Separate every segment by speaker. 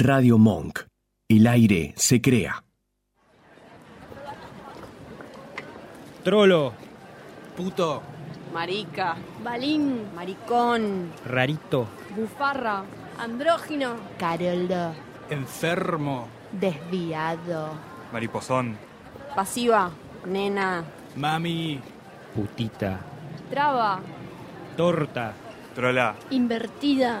Speaker 1: Radio Monk. El aire se crea.
Speaker 2: Trolo,
Speaker 3: Puto.
Speaker 4: Marica,
Speaker 5: Balín,
Speaker 4: maricón,
Speaker 2: rarito,
Speaker 5: bufarra, andrógino,
Speaker 6: Caroldo,
Speaker 3: Enfermo.
Speaker 6: desviado,
Speaker 7: Mariposón.
Speaker 4: pasiva, nena,
Speaker 3: Mami.
Speaker 2: putita,
Speaker 5: traba,
Speaker 2: torta,
Speaker 7: Trola.
Speaker 5: invertida,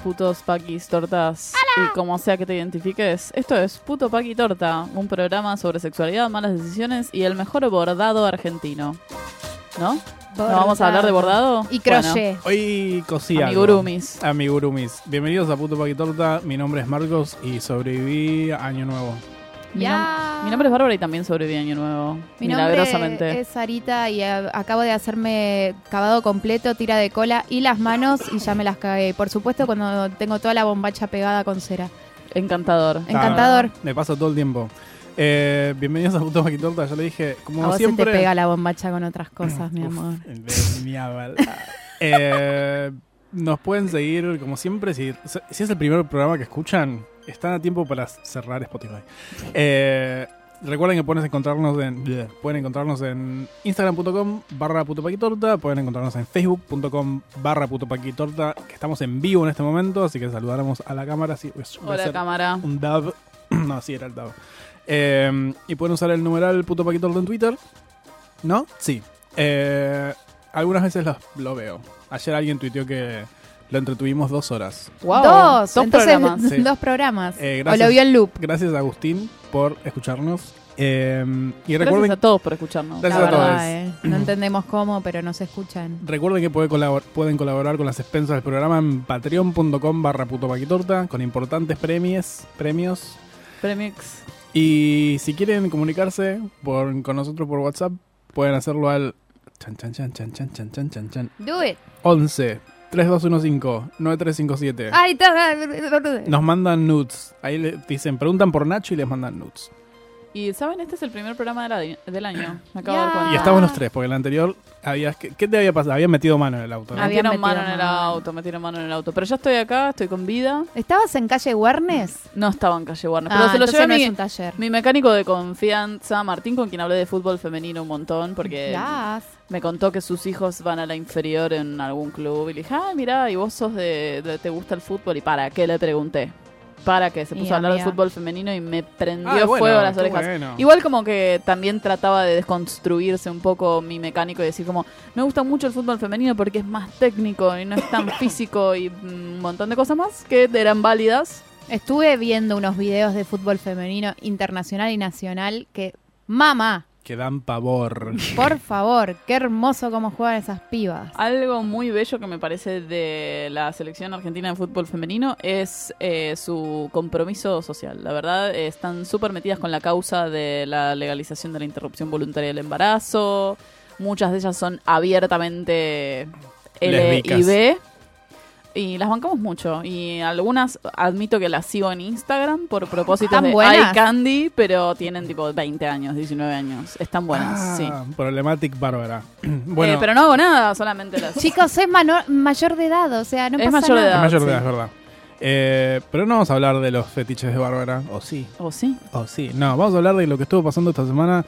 Speaker 8: Putos paquis tortas y como sea que te identifiques, esto es Puto Paqui Torta, un programa sobre sexualidad, malas decisiones y el mejor bordado argentino. ¿No? ¿No vamos a hablar de bordado?
Speaker 6: y
Speaker 8: Bueno,
Speaker 6: crochet.
Speaker 9: Hoy cosí algo.
Speaker 8: Amigurumis.
Speaker 9: Amigurumis. Bienvenidos a Puto Paquitorta. Mi nombre es Marcos y sobreviví a Año Nuevo.
Speaker 8: Mi,
Speaker 6: Ya.
Speaker 8: nom- mi nombre es Bárbara y también sobreviví Año Nuevo.
Speaker 6: Mi
Speaker 8: milagrosamente.
Speaker 6: nombre es Sarita y acabo de hacerme cavado completo, tira de cola y las manos y ya me las cagué. Por supuesto cuando tengo toda la bombacha pegada con cera.
Speaker 8: Encantador.
Speaker 6: Encantador.
Speaker 9: Me pasa todo el tiempo. Eh, bienvenidos a Puto Paquitorta. Ya lo dije, como
Speaker 6: A vos
Speaker 9: siempre.
Speaker 6: se te pega la bombacha con otras cosas, mi amor.
Speaker 9: de mi. Eh, nos pueden seguir, como siempre, si, si es el primer programa que escuchan, están a tiempo para cerrar Spotify. Eh, recuerden que pueden encontrarnos en, bleh, pueden encontrarnos en instagram.com barra putopaquitorta, pueden encontrarnos en facebook.com barra putopaquitorta, que estamos en vivo en este momento, así que saludáramos a la cámara. Sí,
Speaker 8: Hola cámara.
Speaker 9: un dab. no, sí, era el dab. Eh, y pueden usar el numeral puto paquitorta en Twitter. ¿No? Sí. Eh, algunas veces lo, lo veo. Ayer alguien tuiteó que lo entretuvimos dos horas.
Speaker 8: Wow.
Speaker 6: Dos,
Speaker 8: dos
Speaker 6: Entonces,
Speaker 8: programas.
Speaker 6: Dos programas.
Speaker 9: Eh,
Speaker 6: o lo vio en loop.
Speaker 9: Gracias, Agustín, por escucharnos. Em, y
Speaker 8: gracias a todos por escucharnos.
Speaker 9: Gracias
Speaker 6: La verdad,
Speaker 9: a todos.
Speaker 6: Eh. No entendemos cómo, pero nos escuchan.
Speaker 9: Recuerden que puede colabor pueden colaborar con las expensas del programa en patreon.com barra putopaquitorta con importantes premios premios.
Speaker 8: Premix.
Speaker 9: Y si quieren comunicarse con nosotros por WhatsApp, pueden hacerlo al Chan, chan, chan, chan, chan, chan, chan, chan.
Speaker 6: Do it.
Speaker 9: 11 3215 9357.
Speaker 6: Ay,
Speaker 9: Nos mandan nudes. Ahí le dicen, preguntan por Nacho y les mandan nudes.
Speaker 8: Y saben, este es el primer programa del año. del año. Me acabo de dar
Speaker 6: Ya.
Speaker 8: cuenta.
Speaker 9: Y estamos los tres, porque el anterior habías. ¿Qué, qué te había pasado? Habían metido mano en el auto. ¿no?
Speaker 6: Habían
Speaker 8: metieron mano en el auto, me metieron mano en el auto. Pero ya estoy acá, estoy con vida.
Speaker 6: ¿Estabas en calle Warnes?
Speaker 8: No estaba en calle Warner.
Speaker 6: Ah,
Speaker 8: Pero se lo llevé a
Speaker 6: no
Speaker 8: mi,
Speaker 6: es un taller.
Speaker 8: mi mecánico de confianza, Martín, con quien hablé de fútbol femenino un montón, porque me contó que sus hijos van a la inferior en algún club. Y le dije, ay, mira, y vos sos de, de- ¿Te gusta el fútbol? ¿Y para qué? Le pregunté. ¿Para qué? Se
Speaker 6: Y
Speaker 8: puso a hablar de fútbol femenino y me prendió
Speaker 9: Ah, bueno,
Speaker 8: fuego a las orejas.
Speaker 9: bueno.
Speaker 8: Igual como que también trataba de desconstruirse un poco mi mecánico y decir como, me gusta mucho el fútbol femenino porque es más técnico y no es tan físico y mm, un montón de cosas más que eran válidas.
Speaker 6: Estuve viendo unos videos de fútbol femenino internacional y nacional que, mamá,
Speaker 9: Que dan pavor.
Speaker 6: por favor, qué hermoso cómo juegan esas pibas.
Speaker 8: Algo muy bello que me parece de la selección argentina de fútbol femenino es eh, su compromiso social. La verdad, están súper metidas con la causa de la legalización de la interrupción voluntaria del embarazo. Muchas de ellas son abiertamente L
Speaker 9: Lésbicas.
Speaker 8: y B. Y las bancamos mucho. Y algunas admito que las sigo en Instagram por propósitos
Speaker 6: ¿Están
Speaker 8: de
Speaker 6: buenas?
Speaker 8: iCandy, pero tienen tipo 20 años, 19 años. Están buenas, sí.
Speaker 9: Ah, Problematic Bárbara. bueno,
Speaker 8: Eh, pero no hago nada, solamente las...
Speaker 6: Chicos, es mayor de edad, o sea, no
Speaker 8: Es
Speaker 6: pasa
Speaker 8: mayor de
Speaker 6: nada.
Speaker 9: es mayor de
Speaker 8: sí.
Speaker 9: edad, es verdad. Eh, pero no vamos a hablar de los fetiches de Bárbara. O sí.
Speaker 8: ¿O sí?
Speaker 9: O sí. No, vamos a hablar de lo que estuvo pasando esta semana.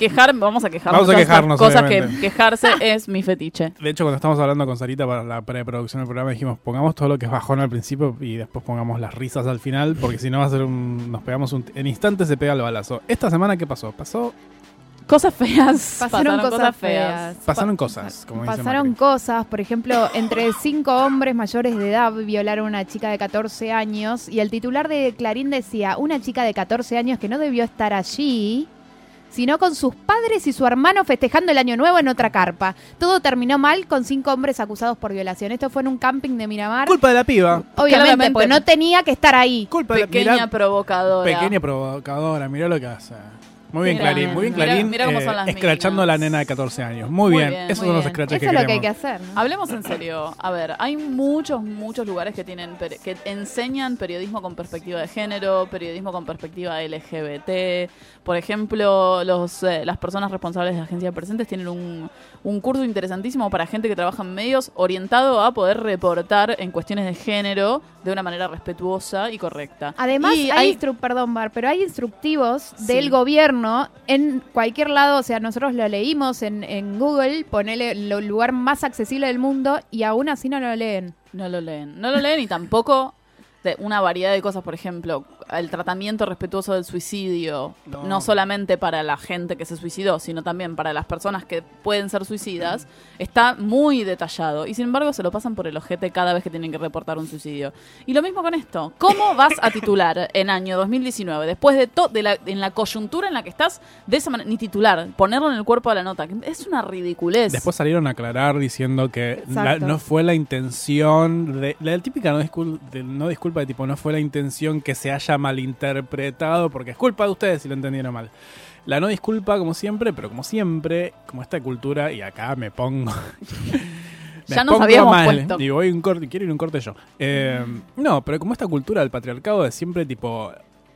Speaker 8: Quejar, vamos a quejarnos.
Speaker 9: Vamos a quejarnos,
Speaker 8: Cosas que
Speaker 9: obviamente.
Speaker 8: quejarse es mi fetiche.
Speaker 9: De hecho, cuando estamos hablando con Sarita para la preproducción del programa, dijimos, pongamos todo lo que es bajón al principio y después pongamos las risas al final, porque si no va a ser un... Nos pegamos un... En instantes se pega el balazo. Esta semana, ¿qué pasó? Pasó...
Speaker 8: Cosas feas.
Speaker 6: Pasaron, cosas feas.
Speaker 9: Pasaron cosas, como
Speaker 6: Pasaron cosas, por ejemplo, entre cinco hombres mayores de edad violaron a una chica de 14 años y el titular de Clarín decía, una chica de 14 años que no debió estar allí, sino con sus padres y su hermano festejando el año nuevo en otra carpa. Todo terminó mal con cinco hombres acusados por violación. Esto fue en un camping de Miramar.
Speaker 9: Culpa de la piba.
Speaker 6: Obviamente,
Speaker 8: Claramente.
Speaker 6: porque no tenía que estar ahí.
Speaker 9: Culpa de la
Speaker 8: Pequeña
Speaker 9: mirá-
Speaker 8: provocadora.
Speaker 9: Pequeña provocadora, mirá lo que hace. Muy bien,
Speaker 8: Mira,
Speaker 9: Clarín, muy bien,
Speaker 8: mira-
Speaker 9: Clarín.
Speaker 8: mira cómo
Speaker 9: eh,
Speaker 8: son las
Speaker 9: escrachando a la nena de 14 años. Muy,
Speaker 8: Muy
Speaker 9: bien.
Speaker 8: bien,
Speaker 9: esos
Speaker 8: muy
Speaker 9: son los
Speaker 8: bien.
Speaker 6: Eso
Speaker 9: que
Speaker 6: es lo que hay
Speaker 9: queremos.
Speaker 6: que hacer. ¿no?
Speaker 8: Hablemos en serio. A ver, hay muchos, muchos lugares que tienen que enseñan periodismo con perspectiva de género, periodismo con perspectiva LGBT. Por ejemplo, los, eh, las personas responsables de Agencia de Presentes tienen un, un curso interesantísimo para gente que trabaja en medios orientado a poder reportar en cuestiones de género de una manera respetuosa y correcta.
Speaker 6: Además,
Speaker 8: Y
Speaker 6: hay, instru- perdón, Bar, pero hay instructivos
Speaker 8: Sí.
Speaker 6: del gobierno en cualquier lado. O sea, nosotros lo leímos en, en Google, ponele el lugar más accesible del mundo y aún así no lo leen.
Speaker 8: No lo leen. No lo leen y tampoco de una variedad de cosas, por ejemplo, el tratamiento respetuoso del suicidio,
Speaker 9: No.
Speaker 8: no. solamente para la gente que se suicidó, sino también para las personas que pueden ser suicidas, está muy detallado. Y sin embargo se lo pasan por el ojete cada vez que tienen que reportar un suicidio. Y lo mismo con esto. ¿Cómo vas a titular en año 2019, después de, to- de la, en la coyuntura en la que estás, de esa manera, ni titular, ponerlo en el cuerpo de la nota? Es una ridiculez.
Speaker 9: Después salieron a aclarar diciendo que la- no fue la intención de la típica no, discul- de- no disculpa de tipo no fue la intención que se haya malinterpretado porque es culpa de ustedes si lo entendieron mal. La no disculpa como siempre, pero como siempre, como esta cultura y acá me pongo me
Speaker 8: Ya nos
Speaker 9: pongo
Speaker 8: habíamos
Speaker 9: mal,
Speaker 8: puesto.
Speaker 9: Y voy un corte, quiero ir un corte yo. Eh, no, pero como esta cultura del patriarcado de siempre tipo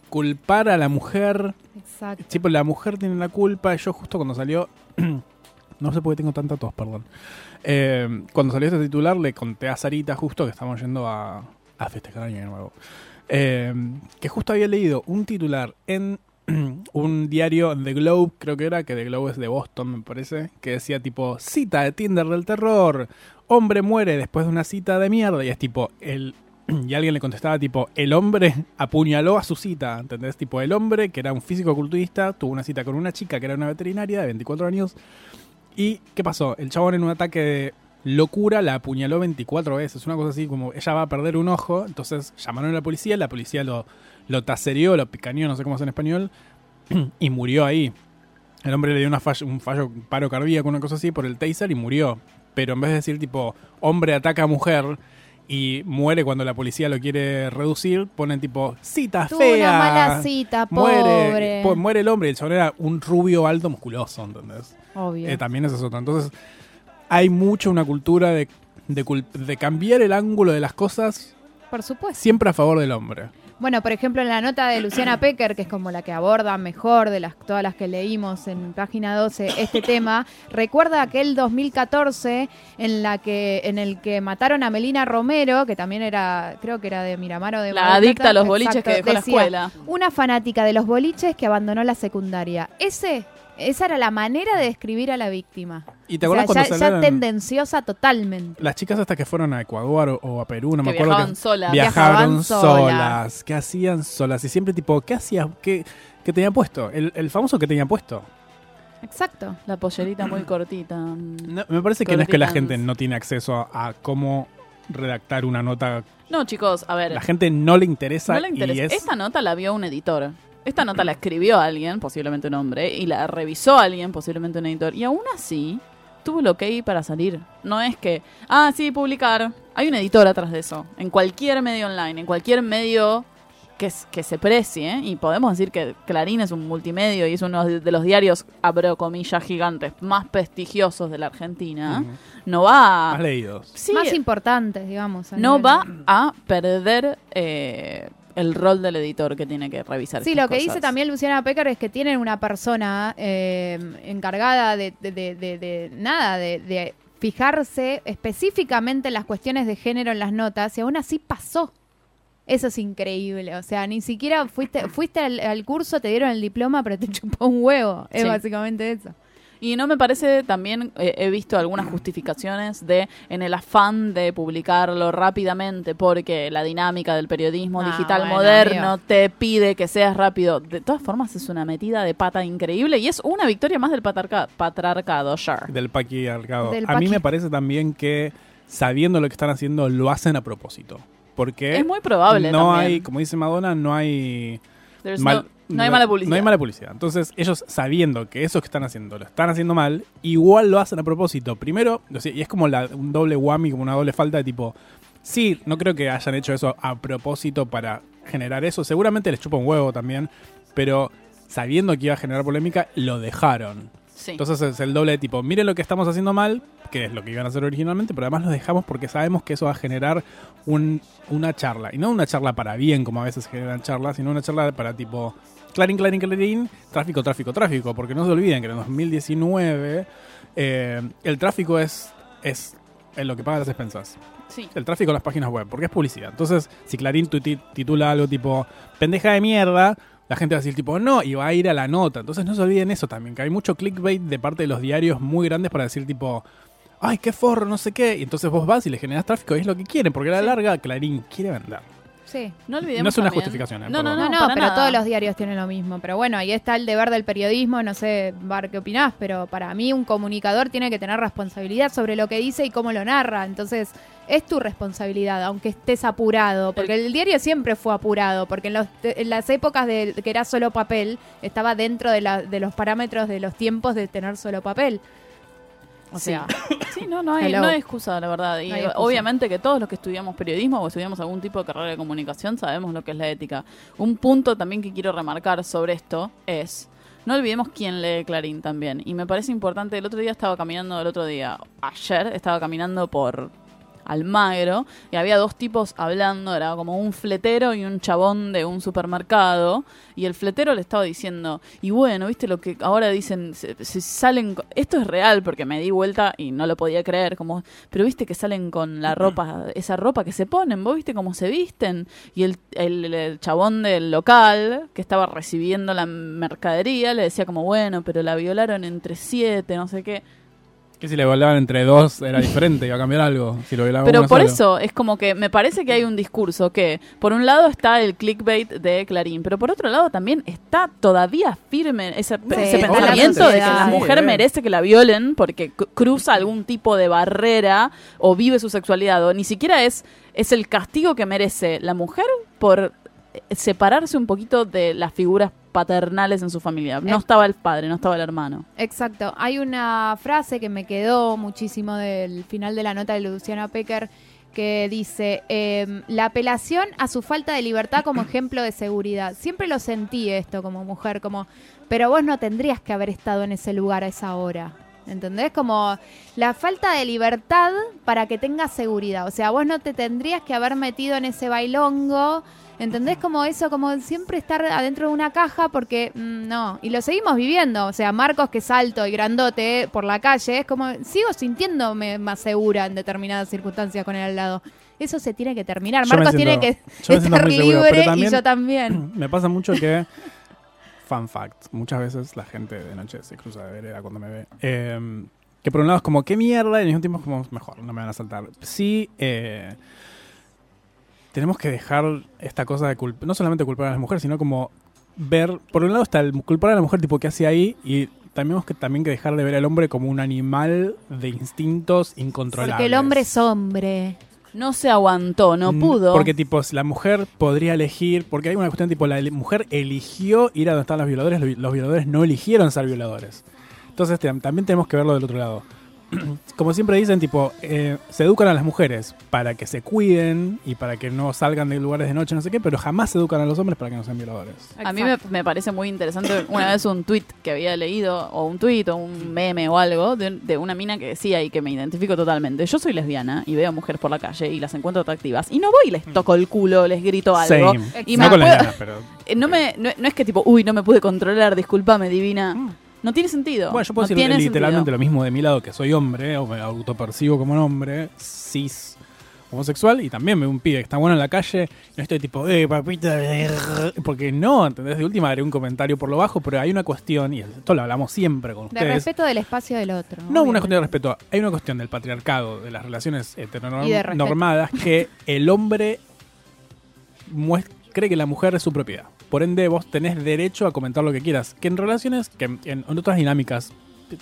Speaker 9: culpar a la mujer
Speaker 6: Exacto.
Speaker 9: Tipo, la mujer tiene la culpa. Yo justo cuando salió... no sé por qué tengo tanta tos, perdón. Eh, cuando salió este titular le conté a Sarita justo que estamos yendo a, a festejar Año Nuevo. Eh, que justo había leído un titular en un diario The Globe, creo que era, que The Globe es de Boston, me parece, que decía tipo, cita de Tinder del terror, hombre muere después de una cita de mierda, y es tipo, el... Y alguien le contestaba tipo, el hombre apuñaló a su cita, ¿entendés? Tipo, el hombre, que era un físico culturista, tuvo una cita con una chica que era una veterinaria de 24 años. ¿Y qué pasó? El chabón en un ataque de locura la apuñaló 24 veces, una cosa así como ella va a perder un ojo, entonces llamaron a la policía, la policía lo, lo tasereó, lo picaneó, no sé cómo es en español, y murió ahí. El hombre le dio una fallo- un fallo, un paro cardíaco, una cosa así, por el taser y murió. Pero en vez de decir tipo, hombre ataca a mujer y muere cuando la policía lo quiere reducir, ponen tipo, cita fea.
Speaker 6: una mala cita, pobre.
Speaker 9: Muere, muere el hombre y el chabón era un rubio alto musculoso, ¿entendés?
Speaker 6: Obvio.
Speaker 9: Eh, también es otra. Entonces, hay mucho una cultura de, de, de cambiar el ángulo de las cosas
Speaker 6: Por supuesto.
Speaker 9: siempre a favor del hombre.
Speaker 6: Bueno, por ejemplo, en la nota de Luciana Pecker, que es como la que aborda mejor de las todas las que leímos en página 12 este tema, recuerda aquel 2014 en la que en el que mataron a Melina Romero, que también era creo que era de Miramar o de
Speaker 8: La adicta a los boliches que dejó la escuela.
Speaker 6: Una fanática de los boliches que abandonó la secundaria. Ese esa era la manera de describir a la víctima.
Speaker 9: ¿Y te
Speaker 6: O sea,
Speaker 9: acuerdas
Speaker 6: ya,
Speaker 9: cuando
Speaker 6: ya
Speaker 9: salieron
Speaker 6: tendenciosa totalmente.
Speaker 9: las chicas hasta que fueron a Ecuador o, o a Perú, no
Speaker 8: que
Speaker 9: me acuerdo
Speaker 8: viajaban
Speaker 9: que
Speaker 8: solas.
Speaker 9: viajaron
Speaker 6: Viajaban
Speaker 9: solas. ¿Qué hacían solas? Y siempre tipo, ¿qué hacías? ¿Qué, qué tenía puesto? El, el famoso que tenía puesto.
Speaker 6: Exacto.
Speaker 8: La pollerita muy cortita.
Speaker 9: No, me parece que no es que la gente no tiene acceso a, a cómo redactar una nota.
Speaker 8: No, chicos, a ver.
Speaker 9: La gente no le interesa,
Speaker 8: no le interesa.
Speaker 9: y es...
Speaker 8: Esta nota la vio un editor. Esta nota la escribió alguien, posiblemente un hombre, y la revisó alguien, posiblemente un editor. Y aún así, tuvo el ok para salir. No es que, ah, sí, publicar. Hay un editor atrás de eso. En cualquier medio online, en cualquier medio que, que se precie, y podemos decir que Clarín es un multimedio y es uno de los diarios, abro comillas gigantes, más prestigiosos de la Argentina, no va
Speaker 9: Más
Speaker 8: a...
Speaker 9: leídos.
Speaker 8: Sí,
Speaker 6: Más importantes, digamos.
Speaker 8: no
Speaker 6: nivel-
Speaker 8: va a perder eh, el rol del editor que tiene que revisar.
Speaker 6: Sí, lo que dice también Luciana Pecker es que tienen una persona eh, encargada de, de- de- de- de- nada, de, de fijarse específicamente en las cuestiones de género en las notas y aún así pasó. Eso es increíble. O sea, ni siquiera fuiste, fuiste al, al curso, te dieron el diploma, pero te chupó un huevo. Es
Speaker 8: Sí.
Speaker 6: básicamente eso.
Speaker 8: Y no me parece también, eh, he visto algunas justificaciones de, en el afán de publicarlo rápidamente, porque la dinámica del periodismo
Speaker 6: Ah,
Speaker 8: digital
Speaker 6: bueno,
Speaker 8: moderno
Speaker 6: amigo.
Speaker 8: te pide que seas rápido. De todas formas, es una metida de pata increíble y es una victoria más del patarca- patriarcado, sure.
Speaker 9: Del patriarcado.
Speaker 6: Del
Speaker 9: A mí me parece también que sabiendo lo que están haciendo, lo hacen a propósito. Porque
Speaker 8: Es muy probable
Speaker 9: no
Speaker 8: también.
Speaker 9: hay, como dice Madonna, no hay mal-
Speaker 8: no, no hay mala publicidad.
Speaker 9: No hay mala publicidad. Entonces, ellos sabiendo que eso que están haciendo lo están haciendo mal, igual lo hacen a propósito. Primero, y es como la- un doble whammy, como una doble falta de tipo. Sí, no creo que hayan hecho eso a propósito para generar eso. Seguramente les chupa un huevo también, pero sabiendo que iba a generar polémica, lo dejaron.
Speaker 8: Sí.
Speaker 9: Entonces es el doble de tipo, miren lo que estamos haciendo mal, que es lo que iban a hacer originalmente, pero además lo dejamos porque sabemos que eso va a generar un- una charla. Y no una charla para bien, como a veces generan charlas, sino una charla para tipo, clarín, clarín, clarín, tráfico, tráfico, tráfico. Porque no se olviden que en 2019 eh, el tráfico es, es en lo que pagan las expensas.
Speaker 8: sí.
Speaker 9: El tráfico en las páginas web, porque es publicidad. Entonces, si Clarín titula algo tipo, pendeja de mierda, la gente va a decir tipo, no, y va a ir a la nota. Entonces no se olviden eso también, que hay mucho clickbait de parte de los diarios muy grandes para decir tipo, ay, qué forro, no sé qué. Y entonces vos vas y le generas tráfico y es lo que quieren, porque a la larga Clarín quiere vender.
Speaker 6: Sí.
Speaker 8: No olvidemos
Speaker 9: No es una
Speaker 8: también-
Speaker 9: justificación, eh,
Speaker 8: No, no, no,
Speaker 6: No, pero
Speaker 8: nada.
Speaker 6: todos los diarios tienen lo mismo. Pero bueno, ahí está el deber del periodismo. No sé, Bar, ¿qué opinás? Pero para mí un comunicador tiene que tener responsabilidad sobre lo que dice y cómo lo narra. Entonces, es tu responsabilidad, aunque estés apurado. Porque el diario siempre fue apurado. Porque en, los- en las épocas de que era solo papel, estaba dentro de, la- de los parámetros de los tiempos de tener solo papel. O
Speaker 8: Sí.
Speaker 6: sea,
Speaker 8: Sí, no, no hay,
Speaker 6: Hello.
Speaker 8: no hay excusa, la verdad. Y
Speaker 6: No hay excusa.
Speaker 8: obviamente que todos los que estudiamos periodismo o estudiamos algún tipo de carrera de comunicación sabemos lo que es la ética. Un punto también que quiero remarcar sobre esto es, no olvidemos quién lee Clarín también. Y me parece importante, el otro día estaba caminando, el otro día, ayer, estaba caminando por Almagro y había dos tipos hablando, era como un fletero y un chabón de un supermercado y el fletero le estaba diciendo, y bueno, viste lo que ahora dicen, se, se salen, esto es real porque me di vuelta y no lo podía creer, como, pero viste que salen con la ropa, esa ropa que se ponen, vos viste cómo se visten y el, el, el chabón del local que estaba recibiendo la mercadería le decía como, bueno, pero la violaron entre siete, no sé qué.
Speaker 9: Que si le volaban entre dos era diferente, iba a cambiar algo. Si lo violaban
Speaker 8: Pero por
Speaker 9: solo.
Speaker 8: eso es como que me parece que hay un discurso que, por un lado está el clickbait de Clarín, pero por otro lado también está todavía firme ese, pensamiento de que la mujer
Speaker 9: Sí,
Speaker 8: merece que la violen porque cruza algún tipo de barrera o vive su sexualidad. O ni siquiera es, es el castigo que merece la mujer por eh, separarse un poquito de las figuras paternales en su familia. No
Speaker 6: Eh.
Speaker 8: estaba el padre, no estaba el hermano.
Speaker 6: Exacto. Hay una frase que me quedó muchísimo del final de la nota de Luciana Pecker que dice, em, la apelación a su falta de libertad como ejemplo de seguridad. Siempre lo sentí esto como mujer, como, pero vos no tendrías que haber estado en ese lugar a esa hora. ¿Entendés? Como la falta de libertad para que tengas seguridad. O sea, vos no te tendrías que haber metido en ese bailongo. ¿Entendés? Como eso, como siempre estar adentro de una caja porque mm, no. Y lo seguimos viviendo. O sea, Marcos que es alto y grandote por la calle, es como sigo sintiéndome más segura en determinadas circunstancias con él al lado. Eso se tiene que terminar.
Speaker 9: Yo
Speaker 6: Marcos
Speaker 9: siento-
Speaker 6: tiene que estar
Speaker 9: seguro,
Speaker 6: libre
Speaker 9: también-
Speaker 6: y yo también.
Speaker 9: Me pasa mucho que. Fun fact. Muchas veces la gente de noche se cruza de vereda cuando me ve. Eh, que por un lado es como, ¿qué mierda? Y al mismo tiempo es como, mejor, no me van a saltar. Sí, eh, tenemos que dejar esta cosa de culpar, no solamente culpar a las mujeres, sino como ver, por un lado está el culpar a la mujer tipo qué hace ahí y tenemos que también que dejar de ver al hombre como un animal de instintos incontrolables.
Speaker 6: Porque el hombre es hombre.
Speaker 8: No se aguantó, no
Speaker 9: Mm,
Speaker 8: pudo.
Speaker 9: Porque, tipo, la mujer podría elegir. Porque hay una cuestión, tipo, la mujer eligió ir a donde están los violadores, los vi- los violadores no eligieron ser violadores. Entonces, también tenemos que verlo del otro lado. Como siempre dicen, tipo, eh, se educan a las mujeres para que se cuiden y para que no salgan de lugares de noche, no sé qué, pero jamás se educan a los hombres para que no sean violadores.
Speaker 8: A mí me, me parece muy interesante una vez un tweet que había leído, o un tweet, o un meme o algo, de, de una mina que decía y que me identifico totalmente. Yo soy lesbiana y veo mujeres por la calle y las encuentro atractivas. Y no voy y les toco el culo, les grito algo.
Speaker 9: Same.
Speaker 8: Y
Speaker 9: no
Speaker 8: me
Speaker 9: con las
Speaker 8: puedo-
Speaker 9: nenas, pero.
Speaker 8: Eh, no, me, no, no es que tipo, uy, no me pude controlar, discúlpame, divina. No tiene sentido.
Speaker 9: Bueno, yo puedo
Speaker 8: No
Speaker 9: decir literalmente
Speaker 8: sentido.
Speaker 9: lo mismo de mi lado, que soy hombre, o me autopercibo como un hombre, cis, homosexual, y también me veo un pibe que está bueno en la calle, no estoy tipo, eh, papita, porque no, ¿entendés? De última haré un comentario por lo bajo, pero hay una cuestión, y esto lo hablamos siempre con
Speaker 6: De
Speaker 9: ustedes.
Speaker 6: respeto del espacio del otro.
Speaker 9: No una cuestión de respeto, hay una cuestión del patriarcado, de las relaciones
Speaker 6: de
Speaker 9: heteronormadas, que el hombre muest- cree que la mujer es su propiedad. Por ende, vos tenés derecho a comentar lo que quieras. Que en relaciones, que en, en otras dinámicas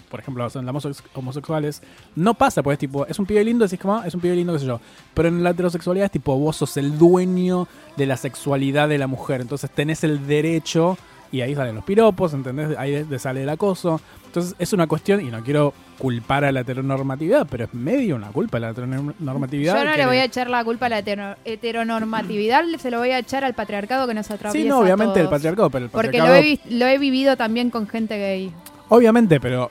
Speaker 9: por ejemplo, son las homose- homosexuales, no pasa, pues tipo, es un pibe lindo, decís como, "Ah, es un pibe lindo, qué sé yo. Pero en la heterosexualidad es tipo, vos sos el dueño de la sexualidad de la mujer, entonces tenés el derecho, y ahí salen los piropos, ¿entendés? Ahí de sale el acoso. Entonces es una cuestión, y no quiero culpar a la heteronormatividad, pero es medio una culpa la heteronormatividad.
Speaker 6: Yo no
Speaker 9: que-
Speaker 6: le voy a echar la culpa a la hetero- heteronormatividad, se lo voy a echar al patriarcado que nos atraviesa
Speaker 9: Sí, no,
Speaker 6: a
Speaker 9: obviamente el patriarcado, pero el
Speaker 6: Porque
Speaker 9: patriarcado...
Speaker 6: lo he, lo he vivido también con gente gay.
Speaker 9: Obviamente, pero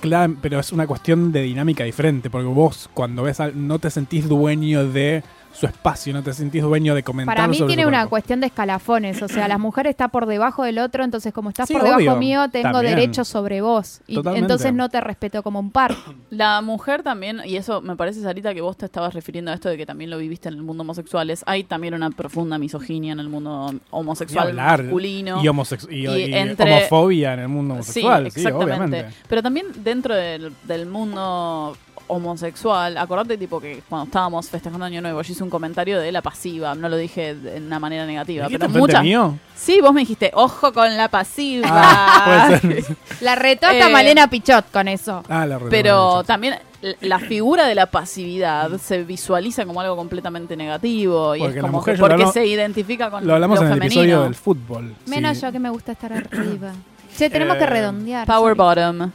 Speaker 9: claro, pero es una cuestión de dinámica diferente, porque vos cuando ves al, no te sentís dueño de su espacio, no te sentís dueño de comentar
Speaker 6: Para mí
Speaker 9: sobre
Speaker 6: tiene
Speaker 9: su
Speaker 6: una cuestión de escalafones, o sea, la mujer está por debajo del otro, entonces como estás
Speaker 9: Sí,
Speaker 6: por debajo mío, tengo
Speaker 9: también.
Speaker 6: derecho sobre vos. Y
Speaker 9: Totalmente.
Speaker 6: entonces no te respeto como un par.
Speaker 8: La mujer también, y eso me parece, Sarita, que vos te estabas refiriendo a esto de que también lo viviste en el mundo homosexual, es, hay también una profunda misoginia en el mundo homosexual
Speaker 9: hablar.
Speaker 8: masculino.
Speaker 9: y, homosex- y-
Speaker 8: Y
Speaker 9: y
Speaker 8: entre-
Speaker 9: homofobia en el mundo homosexual, sí,
Speaker 8: exactamente.
Speaker 9: obviamente.
Speaker 8: Pero también dentro del, del mundo homosexual, acordate tipo que cuando estábamos festejando Año Nuevo, yo hice un comentario de la pasiva, no lo dije de una manera negativa,
Speaker 9: ¿Dijiste
Speaker 8: pero muchas...
Speaker 9: mío?
Speaker 8: Sí, vos me dijiste, ojo con la pasiva.
Speaker 9: Ah, puede ser.
Speaker 6: La retó hasta
Speaker 8: Eh,
Speaker 6: Malena Pichot con eso.
Speaker 9: Ah, la
Speaker 8: Pero también la figura de la pasividad se visualiza como algo completamente negativo y
Speaker 9: Porque
Speaker 8: es
Speaker 9: la
Speaker 8: como
Speaker 9: mujer,
Speaker 8: que porque
Speaker 9: hablamos-
Speaker 8: se identifica con
Speaker 9: Lo hablamos
Speaker 8: lo
Speaker 9: en el episodio del fútbol.
Speaker 6: Menos
Speaker 9: sí.
Speaker 6: yo que me gusta estar arriba. Che, tenemos
Speaker 9: Eh,
Speaker 6: que redondear.
Speaker 8: Power
Speaker 6: sorry.
Speaker 8: bottom.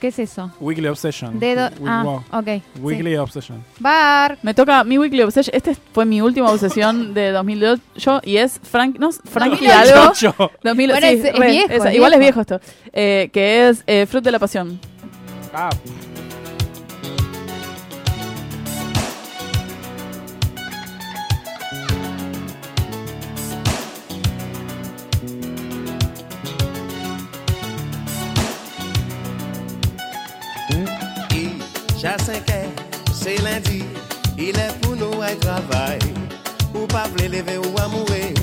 Speaker 6: ¿Qué es eso?
Speaker 9: Weekly Obsession.
Speaker 6: Dedo.
Speaker 9: We-
Speaker 6: Ah,
Speaker 9: wow.
Speaker 6: ok.
Speaker 9: Weekly Obsession.
Speaker 6: sí. Bar.
Speaker 8: Me toca mi weekly obsession. Este fue mi última obsesión de 2008 y es Frank, no, Frankie algo.
Speaker 9: Chocho.
Speaker 8: 2000,
Speaker 6: Bueno,
Speaker 8: sí,
Speaker 6: es- es
Speaker 8: re,
Speaker 6: viejo,
Speaker 8: esa,
Speaker 6: es
Speaker 8: igual es
Speaker 6: viejo.
Speaker 8: viejo esto. Eh, que es eh, Fruit de la Pasión.
Speaker 9: Ah,
Speaker 7: ja 5 heures, c'est lundi, il est pour nous à travail. Ou pas lever ou à mourir,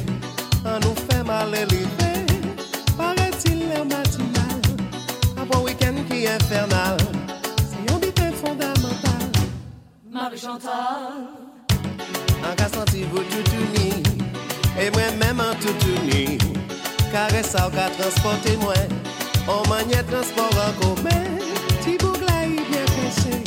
Speaker 7: on nous fait mal élevé. Paraît-il l'air matinal, un bon week-end qui est infernal. C'est un bitin fondamental. Marie-Chantal. En cas senti vous tout uni, et moi-même en tout uni. Caresse ça, qu'a transporter moi, on maniait transport en commun. Petit bougla, il bien pressé,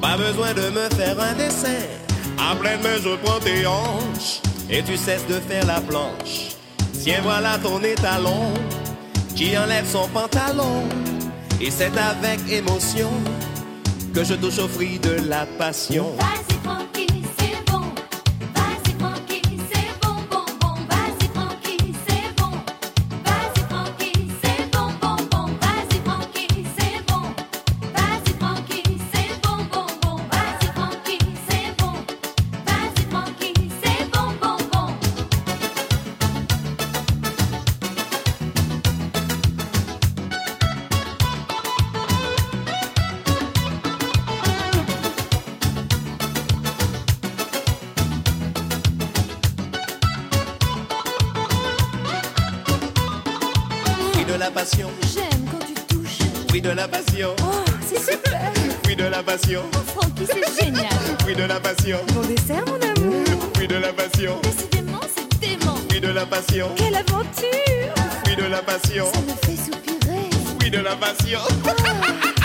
Speaker 7: Pas besoin de me faire un dessin. À pleine main, je prends tes hanches et tu cesses de faire la planche. Tiens, voilà ton étalon qui enlève son pantalon. Et c'est avec émotion que je touche au fruit de la passion.
Speaker 10: Francky, c'est génial.
Speaker 7: fruit de la passion,
Speaker 10: Bon dessert, mon amour.
Speaker 7: fruit de la passion,
Speaker 10: Décidément, c'est dément.
Speaker 7: fruit de la passion,
Speaker 10: Quelle aventure
Speaker 7: fruit de la passion,
Speaker 10: Ça me fait soupirer.
Speaker 7: fruit de la passion. vino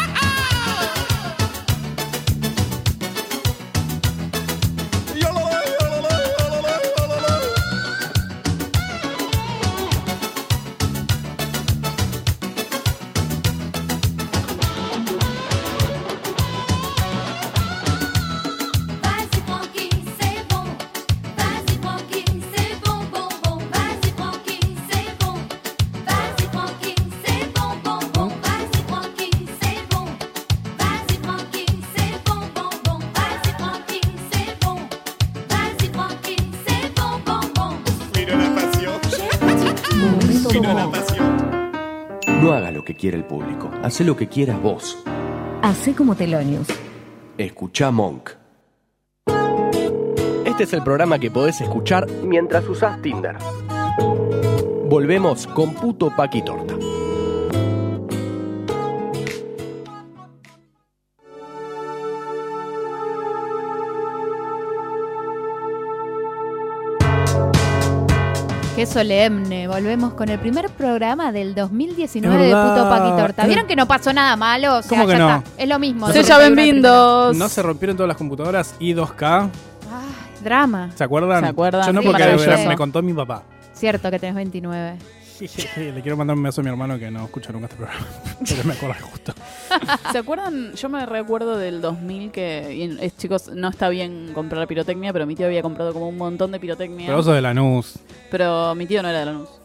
Speaker 1: quiere el público, hace lo que quieras vos.
Speaker 11: Hacé como Telonius.
Speaker 1: Escucha Monk. Este es el programa que podés escuchar mientras usás Tinder. Volvemos con Puto Paqui Torta.
Speaker 6: Qué solemne. Volvemos con el primer programa del 2019
Speaker 9: Es
Speaker 6: de. Puto Paqui Torta.
Speaker 9: Es-
Speaker 6: ¿Vieron que no pasó nada malo? O sea,
Speaker 9: ¿Cómo que
Speaker 6: ya
Speaker 9: no?
Speaker 6: está. Es lo mismo.
Speaker 8: Se
Speaker 6: Se
Speaker 8: ven.
Speaker 9: No se rompieron todas las computadoras y 2K.
Speaker 6: primera. Ay, drama.
Speaker 9: ¿Se acuerdan?
Speaker 8: ¿Se acuerdan?
Speaker 9: Yo no
Speaker 6: Sí,
Speaker 9: porque me contó mi papá.
Speaker 6: Cierto que tenés 29.
Speaker 9: Le quiero mandar un beso a mi hermano que no escucha nunca este programa. Porque me acuerdo justo.
Speaker 8: ¿Se acuerdan? Yo me recuerdo del 2000 que, y, eh, chicos, no está bien comprar pirotecnia, pero mi tío había comprado como un montón de pirotecnia.
Speaker 9: Pero vos sos de Lanús.
Speaker 8: Pero mi tío no era de Lanús.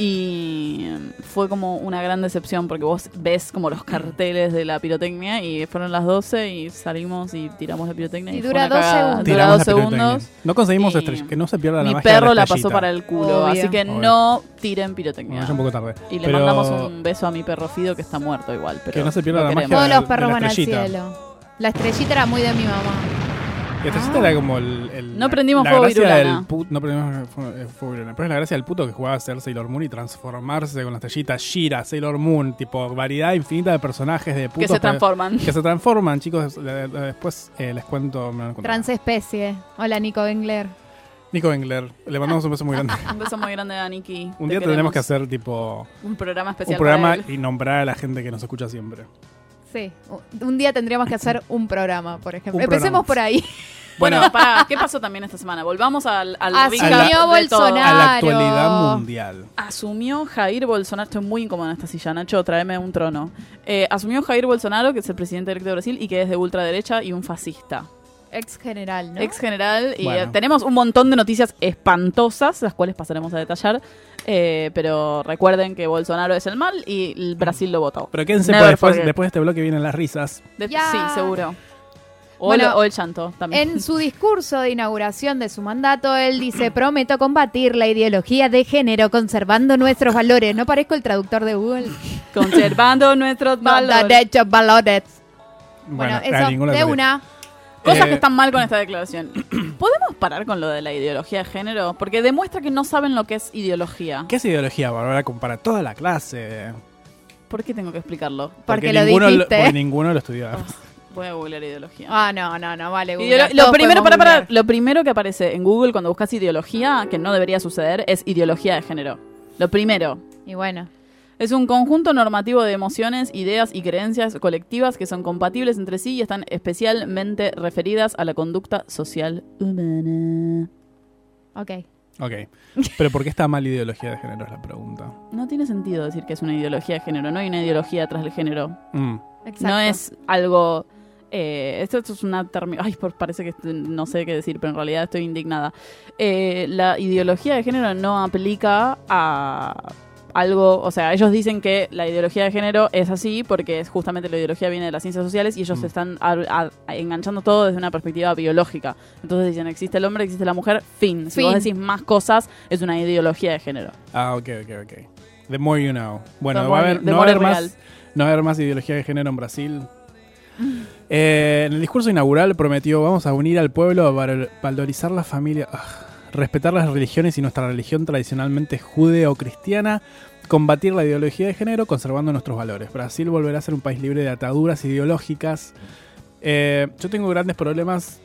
Speaker 8: Y fue como una gran decepción porque vos ves como los carteles de la pirotecnia y fueron las 12 y salimos y tiramos la pirotecnia.
Speaker 6: Y
Speaker 8: fue
Speaker 6: dura dos segundos.
Speaker 8: Dura dos segundos.
Speaker 9: No conseguimos
Speaker 8: Y
Speaker 9: estrella. Que no se pierda la
Speaker 8: Mi
Speaker 9: magia de
Speaker 8: perro la, pasó para el culo,
Speaker 6: Obvio.
Speaker 8: así que
Speaker 9: Obvio.
Speaker 8: no tiren pirotecnia.
Speaker 9: vaya un poco tarde.
Speaker 8: Y le mandamos un beso a mi perro Fido que está muerto igual. Pero
Speaker 9: Que no se pierda la
Speaker 8: queremos.
Speaker 9: magia
Speaker 6: Todos los
Speaker 9: de
Speaker 6: perros
Speaker 9: la
Speaker 6: van al cielo. La estrellita era muy de mi mamá.
Speaker 9: Y estrellita era como el. el-
Speaker 8: No prendimos
Speaker 9: la
Speaker 8: fuego
Speaker 9: gracia del No prendimos eh, fuego virulana. Pero es la gracia del puto que jugaba a ser Sailor Moon y transformarse con la estrellita Shira, Sailor Moon. Tipo, variedad infinita de personajes de putos.
Speaker 8: Que se transforman.
Speaker 9: Que se transforman, chicos. Después eh, les cuento.
Speaker 6: Transespecie. Hola, Nico Engler.
Speaker 9: Nico Engler, le mandamos un beso muy grande.
Speaker 8: Un beso muy grande a Nikki.
Speaker 9: Un
Speaker 8: Te
Speaker 9: día tendremos
Speaker 8: queremos.
Speaker 9: que hacer tipo
Speaker 8: un programa
Speaker 9: un
Speaker 8: especial.
Speaker 9: programa
Speaker 8: para él.
Speaker 9: y nombrar a la gente que nos escucha siempre.
Speaker 6: Un día tendríamos que hacer un programa, por ejemplo.
Speaker 9: Un
Speaker 6: Empecemos
Speaker 9: programa.
Speaker 6: por ahí.
Speaker 8: Bueno, para, ¿qué pasó también esta semana? Volvamos al, al
Speaker 6: Asumió. Bolsonaro.
Speaker 9: A la actualidad mundial.
Speaker 8: Asumió Jair Bolsonaro, estoy muy incómoda en esta silla, Nacho, tráeme un trono. Eh, asumió Jair Bolsonaro, que es el presidente electo de Brasil y que es de ultraderecha y un fascista.
Speaker 6: Ex general, ¿no?
Speaker 8: Ex general. Y
Speaker 9: Bueno.
Speaker 8: eh, tenemos un montón de noticias espantosas, las cuales pasaremos a detallar. Eh, pero recuerden que Bolsonaro es el mal y el Brasil lo votó.
Speaker 9: Pero quédense porque después, de este bloque vienen las risas.
Speaker 8: De-. Sí, seguro. O,
Speaker 6: Bueno,
Speaker 8: el, o el llanto también.
Speaker 6: En su discurso de inauguración de su mandato, él dice, prometo combatir la ideología de género conservando nuestros valores. ¿No parezco el traductor de Google?
Speaker 8: Conservando nuestros
Speaker 6: No,
Speaker 8: valores.
Speaker 6: derechos, valores. Bueno,
Speaker 9: a
Speaker 6: eso, de una.
Speaker 8: Cosas
Speaker 9: Eh,
Speaker 8: que están mal con esta declaración. ¿Podemos parar con lo de la ideología de género? Porque demuestra que no saben lo que es ideología.
Speaker 9: ¿Qué es ideología, Bárbara? Como Para toda la clase.
Speaker 8: ¿Por qué tengo que explicarlo?
Speaker 6: Porque lo
Speaker 9: ninguno
Speaker 6: dijiste.
Speaker 9: porque ninguno lo estudió.
Speaker 8: Voy a googlear ideología.
Speaker 6: Ah, no, no, no, vale. Googlear.
Speaker 8: lo primero para, para, lo primero que aparece en Google cuando buscas ideología, que no debería suceder, es ideología de género. Lo primero.
Speaker 6: Y bueno,
Speaker 8: Es un conjunto normativo de emociones, ideas y creencias colectivas que son compatibles entre sí y están especialmente referidas a la conducta social humana.
Speaker 6: ok.
Speaker 9: Ok. Pero ¿por qué está mal ideología de género? Es la pregunta.
Speaker 8: No tiene sentido decir que es una ideología de género. No hay una ideología detrás del género.
Speaker 9: Mm.
Speaker 6: Exacto.
Speaker 8: No es algo. eh, esto, esto es una Ay, por- parece que no sé qué decir, pero en realidad estoy indignada. Eh, la ideología de género no aplica a algo. O sea, ellos dicen que la ideología de género es así porque es justamente la ideología viene de las ciencias sociales y ellos
Speaker 9: Mm.
Speaker 8: están a- a- enganchando todo desde una perspectiva biológica. Entonces dicen: existe el hombre, existe la mujer, fin. Si vos
Speaker 6: Fin.
Speaker 8: decís más cosas, es una ideología de género.
Speaker 9: Ah, ok, ok, ok. The more you know. Bueno,
Speaker 8: The
Speaker 9: va a haber, no, va a haber más, no va a haber más ideología de género en Brasil. Eh, en el discurso inaugural prometió, vamos a unir al pueblo, val- valorizar la familia, ah, respetar las religiones y nuestra religión tradicionalmente judeo-cristiana, combatir la ideología de género, conservando nuestros valores. Brasil volverá a ser un país libre de ataduras ideológicas. Eh, yo tengo grandes problemas,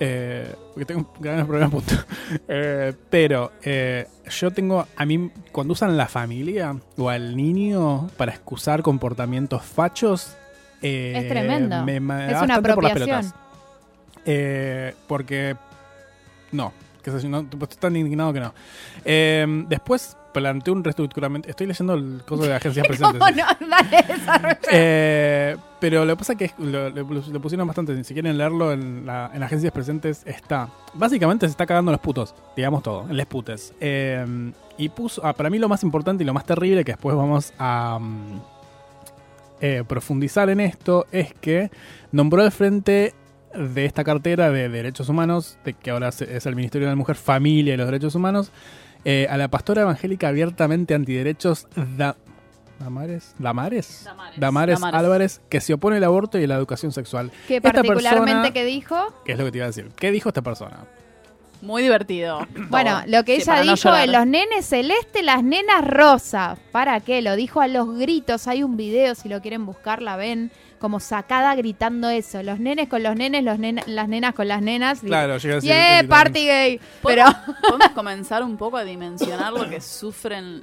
Speaker 9: eh, porque tengo grandes problemas, punto. Eh, pero yo tengo, a mí, cuando usan la familia o al niño para excusar comportamientos fachos,
Speaker 6: Es tremendo.
Speaker 9: me- me
Speaker 6: Es una
Speaker 9: bastante por las
Speaker 6: apropiación.
Speaker 9: porque, no, que yo, no, estoy tan indignado que no. Después planteé un reestructuramiento, estoy leyendo el coso de agencias presentes.
Speaker 6: ¿Cómo no? Dale.
Speaker 9: Eh, pero lo que pasa es que lo, lo- lo pusieron bastante. Si quieren leerlo en, la, en agencias presentes, está. Básicamente se está cagando los putos, digamos todo, en les putes. Eh, y puso. ah, para mí lo más importante y lo más terrible, que después vamos a mm, eh, profundizar en esto, es que nombró al frente de esta cartera de derechos humanos, de que ahora es el Ministerio de la Mujer, Familia y los Derechos Humanos, Eh, a la pastora evangélica abiertamente antiderechos da- Damares, Damares,
Speaker 8: Damares.
Speaker 9: Álvarez, que se opone al aborto y a la educación sexual.
Speaker 6: Que
Speaker 9: Esta
Speaker 6: particularmente
Speaker 9: persona-
Speaker 6: que dijo.
Speaker 9: ¿Qué es lo que te iba a decir? ¿Qué dijo esta persona?
Speaker 8: Muy divertido.
Speaker 6: Bueno, lo que
Speaker 8: Sí,
Speaker 6: ella
Speaker 8: no
Speaker 6: dijo
Speaker 8: llorar.
Speaker 6: es los nenes celeste, las nenas rosa. ¿Para qué? Lo dijo a los gritos. Hay un video, si lo quieren buscar, la ven como sacada gritando eso. Los nenes con los nenes, los nena- las nenas con las nenas.
Speaker 9: Claro, llega a ser-
Speaker 6: ¡Yeah, party gay! Pero
Speaker 8: ¿Podemos, podemos comenzar un poco a dimensionar lo que sufren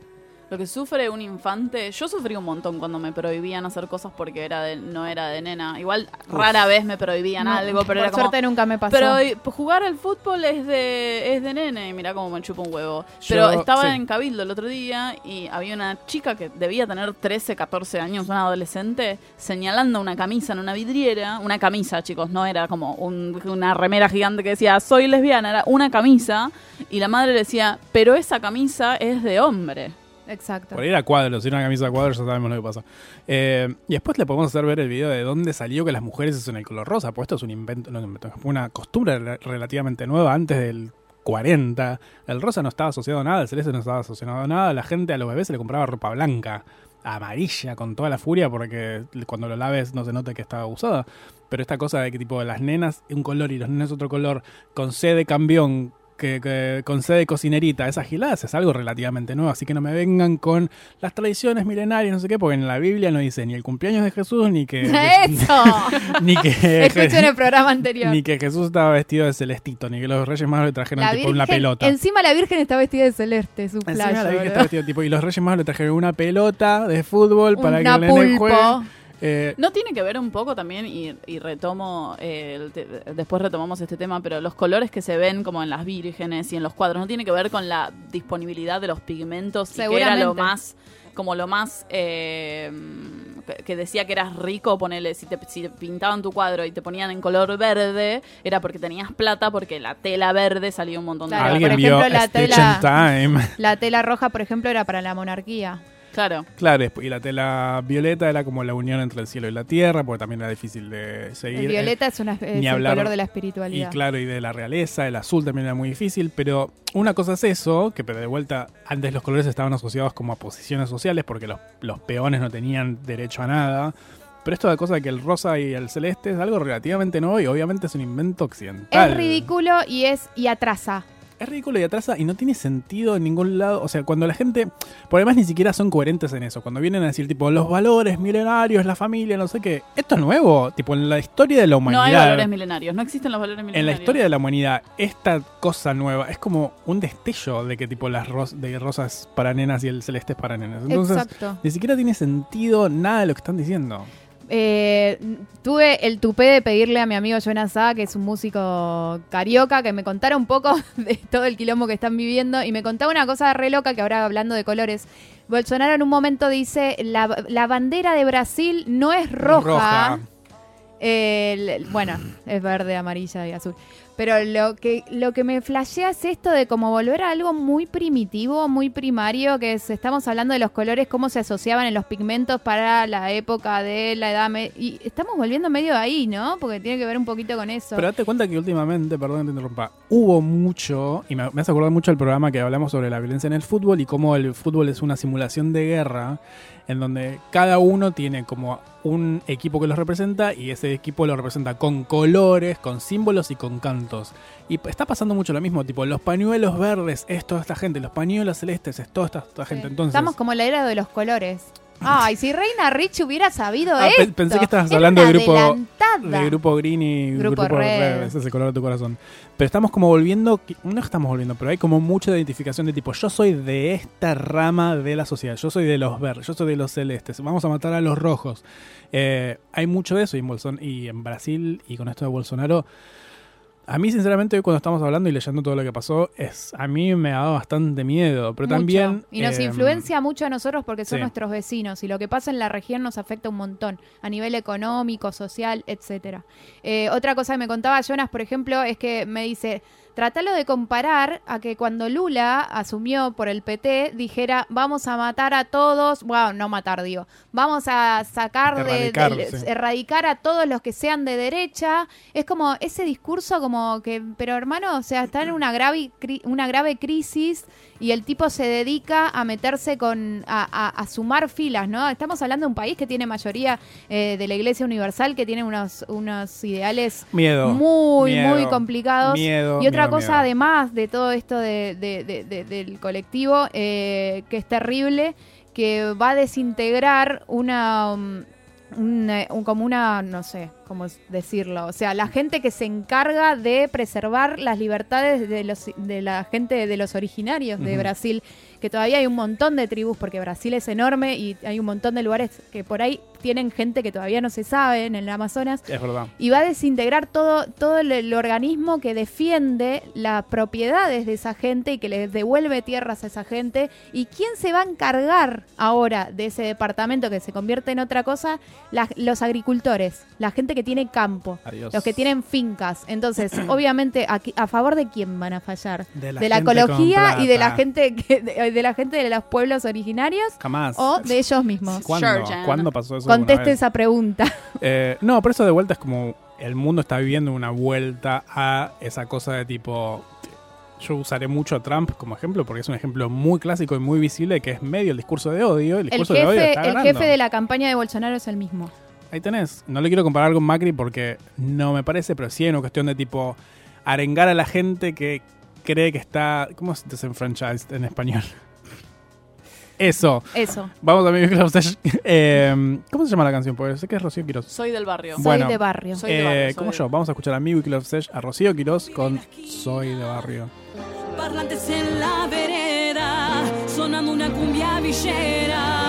Speaker 8: lo que sufre un infante. Yo sufrí un montón cuando me prohibían hacer cosas porque era de, no era de nena. Igual rara vez me prohibían
Speaker 6: No,
Speaker 8: algo, pero
Speaker 6: por
Speaker 8: era como
Speaker 6: suerte nunca me pasó.
Speaker 8: Pero jugar al fútbol es de es de nene, y mirá cómo me chupa un huevo. Pero estaba
Speaker 9: sí.
Speaker 8: en Cabildo el otro día y había una chica que debía tener 13, 14 años, una adolescente, señalando una camisa en una vidriera. Una camisa, chicos, no era como un- una remera gigante que decía soy lesbiana, era una camisa. Y la madre le decía, pero esa camisa es de hombre.
Speaker 6: Exacto.
Speaker 9: Por ir a cuadros, a una camisa a cuadros, ya sabemos lo que pasa. Eh, y después le podemos hacer ver el video de dónde salió que las mujeres usan el color rosa. Pues esto es un invento, no, una costumbre re- relativamente nueva antes del 40. El rosa no estaba asociado a nada, el celeste no estaba asociado a nada. La gente a los bebés se le compraba ropa blanca, amarilla, con toda la furia, porque cuando lo laves no se nota que estaba usada. Pero esta cosa de que tipo las nenas un color y los nenes otro color, con C de cambión, que, que- con C de cocinerita, esas giladas es algo relativamente nuevo, así que no me vengan con las tradiciones milenarias, no sé qué, porque en la Biblia no dice ni el cumpleaños de Jesús, ni que...
Speaker 6: ¡Eso!
Speaker 9: ni que...
Speaker 6: Escuchen el programa anterior.
Speaker 9: Ni que Jesús estaba vestido de celestito, ni que los reyes magos le trajeron
Speaker 6: La
Speaker 9: tipo una pelota.
Speaker 6: Encima la Virgen está vestida de celeste, su
Speaker 9: Encima
Speaker 6: playa.
Speaker 9: la Virgen
Speaker 6: boludo.
Speaker 9: está vestida tipo, y los reyes magos le trajeron una pelota de fútbol para
Speaker 6: Una
Speaker 9: que
Speaker 6: pulpo.
Speaker 9: juegue. Eh,
Speaker 8: No tiene que ver un poco también, y, y retomo, eh, te- después retomamos este tema, pero los colores que se ven como en las vírgenes y en los cuadros, no tiene que ver con la disponibilidad de los pigmentos y que era lo más, como lo más, eh, que- decía que eras rico, ponele, si te, si te pintaban tu cuadro y te ponían en color verde, era porque tenías plata, porque la tela verde salía un montón de
Speaker 6: Claro,
Speaker 9: Alguien
Speaker 6: por
Speaker 9: vio
Speaker 6: ejemplo, la tela-. La tela roja, por ejemplo, era para la monarquía.
Speaker 8: Claro.
Speaker 9: Claro, y la tela violeta era como la unión entre el cielo y la tierra, porque también era difícil de seguir.
Speaker 6: El violeta es, una, es
Speaker 9: ni
Speaker 6: el
Speaker 9: hablar-
Speaker 6: color de la
Speaker 9: Y
Speaker 6: espiritualidad.
Speaker 9: claro, y de la realeza, el azul también era muy difícil, pero una cosa es eso, que pero de vuelta, antes los colores estaban asociados como a posiciones sociales, porque los, los peones no tenían derecho a nada. Pero esto de cosa de que el rosa y el celeste es algo relativamente nuevo y obviamente es un invento occidental.
Speaker 6: Es ridículo y es y atrasa.
Speaker 9: Es ridículo y atrasa y no tiene sentido en ningún lado. O sea, cuando la gente. Por además ni siquiera son coherentes en eso. Cuando vienen a decir, tipo, los valores milenarios, la familia, no sé qué. Esto es nuevo. Tipo, en la historia de la
Speaker 8: No
Speaker 9: humanidad.
Speaker 8: hay valores milenarios, no existen los valores milenarios.
Speaker 9: en la historia de la humanidad, esta cosa nueva es como un destello de que tipo las ros de rosas para nenas y el celeste es para nenas. Entonces,
Speaker 6: Exacto.
Speaker 9: ni siquiera tiene sentido nada de lo que están diciendo.
Speaker 6: Eh, tuve el tupé de pedirle a mi amigo Jonas Sá, que es un músico carioca, que me contara un poco de todo el quilombo que están viviendo y me contaba una cosa re loca que ahora hablando de colores. Bolsonaro en un momento dice, la, la bandera de Brasil no es roja.
Speaker 9: Roja.
Speaker 6: El- bueno, es verde, amarilla y azul. Pero lo que, lo que me flashea es esto de como volver a algo muy primitivo, muy primario, que es, estamos hablando de los colores, cómo se asociaban en los pigmentos para la época de la edad. Y estamos volviendo medio ahí, ¿no? Porque tiene que ver un poquito con eso.
Speaker 9: Pero date cuenta que últimamente, perdón que te interrumpa, hubo mucho, y me, me hace acordar mucho el programa que hablamos sobre la violencia en el fútbol y cómo el fútbol es una simulación de guerra en donde cada uno tiene como un equipo que los representa y ese equipo lo representa con colores, con símbolos y con cantos. Y está pasando mucho lo mismo, tipo los pañuelos verdes es toda esta gente, los pañuelos celestes es toda esta, esta gente. Entonces,
Speaker 6: Estamos como en la era de los colores. Ay, si Reina Rich hubiera sabido
Speaker 9: Ah,
Speaker 6: esto.
Speaker 9: pensé que estabas hablando del grupo, de grupo green y
Speaker 6: Grupo
Speaker 9: grupo,
Speaker 6: red.
Speaker 9: red. Ese es el color de tu corazón. Pero estamos como volviendo, no estamos volviendo, pero hay como mucha identificación de tipo, yo soy de esta rama de la sociedad, yo soy de los verdes, yo soy de los celestes, vamos a matar a los rojos. Eh, hay mucho de eso y en, Bolson- y en Brasil y con esto de Bolsonaro. A mí, sinceramente, hoy cuando estamos hablando y leyendo todo lo que pasó, es a mí me ha dado bastante miedo. Pero
Speaker 6: Mucho.
Speaker 9: también.
Speaker 6: Y nos
Speaker 9: eh,
Speaker 6: influencia mucho a nosotros porque son
Speaker 9: sí.
Speaker 6: nuestros vecinos y lo que pasa en la región nos afecta un montón a nivel económico, social, etcétera. Eh, otra cosa que me contaba Jonas, por ejemplo, es que me dice, tratalo de comparar a que cuando Lula asumió por el PT dijera vamos a matar a todos, bueno, no matar, digo, vamos a sacar de,
Speaker 9: Erradicar,
Speaker 6: de-
Speaker 9: sí.
Speaker 6: erradicar a todos los que sean de derecha. Es como ese discurso como que, pero hermano, o sea, está en una grave, cri- una grave crisis y el tipo se dedica a meterse con, a, a- a sumar filas, ¿no? Estamos hablando de un país que tiene mayoría eh, de la Iglesia Universal, que tiene unos, unos ideales
Speaker 9: Miedo.
Speaker 6: muy,
Speaker 9: Miedo.
Speaker 6: muy complicados.
Speaker 9: Miedo,
Speaker 6: y otra cosa, además de todo esto de, de- de- de- del colectivo, eh, que es terrible, que va a desintegrar una... una- un- como una, no sé cómo decirlo, o sea, la gente que se encarga de preservar las libertades de, los, de la gente de los originarios de. Brasil, que todavía hay un montón de tribus, porque Brasil es enorme y hay un montón de lugares que por ahí tienen gente que todavía no se sabe en el Amazonas,
Speaker 9: Es verdad.
Speaker 6: y va a desintegrar todo, todo el, el organismo que defiende las propiedades de esa gente y que les devuelve tierras a esa gente. ¿Y quién se va a encargar ahora de ese departamento que se convierte en otra cosa? La- los agricultores, la gente que tiene campo,
Speaker 9: Adiós.
Speaker 6: los que tienen fincas. Entonces, obviamente, aquí- ¿a favor de quién van a fallar?
Speaker 9: De la
Speaker 6: de la
Speaker 9: gente
Speaker 6: ecología y de la gente que, de, de la gente de los pueblos originarios
Speaker 9: Jamás.
Speaker 6: o de ellos mismos.
Speaker 9: ¿Cuándo? ¿Cuándo pasó eso?
Speaker 6: Conteste esa pregunta.
Speaker 9: Eh, no, pero eso de vuelta es como el mundo está viviendo una vuelta a esa cosa de tipo. Yo usaré mucho a Trump como ejemplo porque es un ejemplo muy clásico y muy visible que es medio el discurso de odio. El
Speaker 6: El
Speaker 9: discurso de odio
Speaker 6: jefe,
Speaker 9: está
Speaker 6: el
Speaker 9: ganando.
Speaker 6: jefe de la campaña de Bolsonaro es el mismo.
Speaker 9: Ahí tenés. No le quiero comparar con Macri porque no me parece, pero sí hay una cuestión de tipo arengar a la gente que cree que está. ¿Cómo es desenfranchised en español? Eso.
Speaker 6: Eso.
Speaker 9: Vamos a mi. Eh, ¿Cómo se llama la canción? Pues sé que es Rocío Quiroz.
Speaker 8: Soy del barrio.
Speaker 6: Soy
Speaker 9: Bueno,
Speaker 6: de barrio.
Speaker 8: Soy de
Speaker 9: Eh,
Speaker 8: barrio, soy
Speaker 9: como yo, vamos a escuchar a mi Weekly a Rocío Quiroz con Soy de Barrio.
Speaker 12: Parlantes en la vereda, sonando una cumbia villera.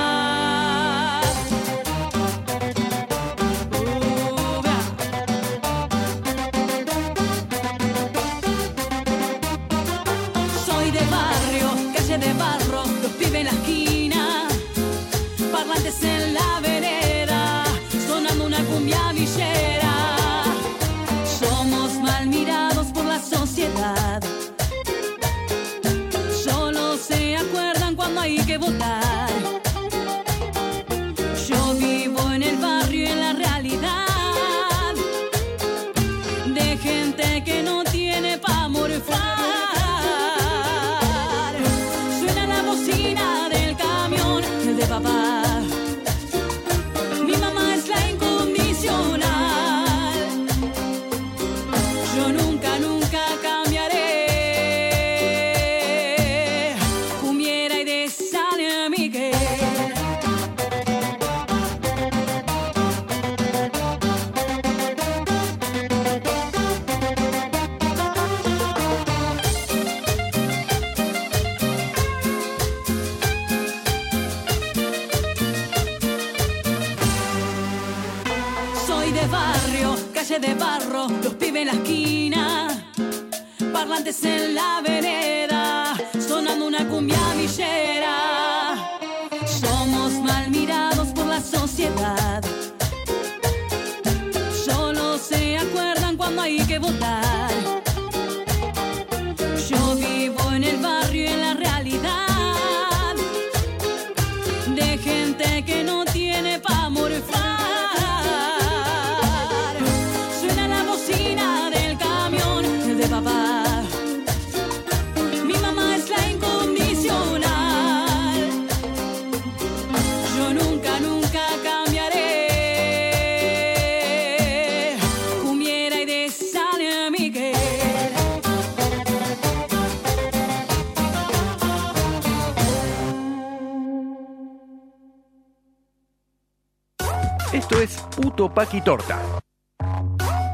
Speaker 1: Torta.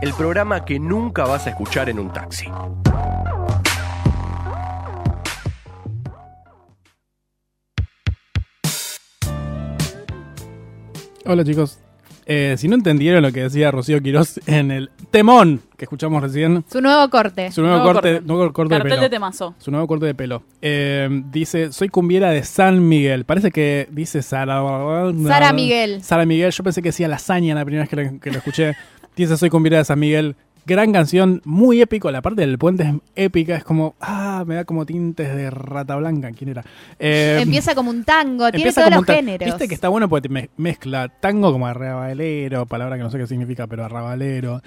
Speaker 1: El programa que nunca vas a escuchar en un taxi.
Speaker 9: Hola chicos. Eh, si no entendieron lo que decía Rocío Quiroz en el temón que escuchamos recién,
Speaker 6: Su nuevo corte.
Speaker 9: su nuevo,
Speaker 8: Nuevo
Speaker 9: corte,
Speaker 8: corte.
Speaker 9: nuevo corte de pelo.
Speaker 8: de temazo.
Speaker 9: Su nuevo corte de pelo. Eh, dice, soy cumbiera de San Miguel. Parece que dice Sara...
Speaker 6: Sara Miguel.
Speaker 9: Sara Miguel. Yo pensé que decía lasaña la primera vez que lo, que lo escuché. Dice, soy cumbiera de San Miguel. Gran canción, muy épico. La parte del puente es épica. Es como, ah, me da como tintes de rata blanca. ¿Quién era? Eh,
Speaker 6: Empieza como un tango, tiene todos
Speaker 9: como
Speaker 6: los géneros.
Speaker 9: Viste que está bueno porque me- mezcla tango como arrabalero, palabra que no sé qué significa, pero arrabalero.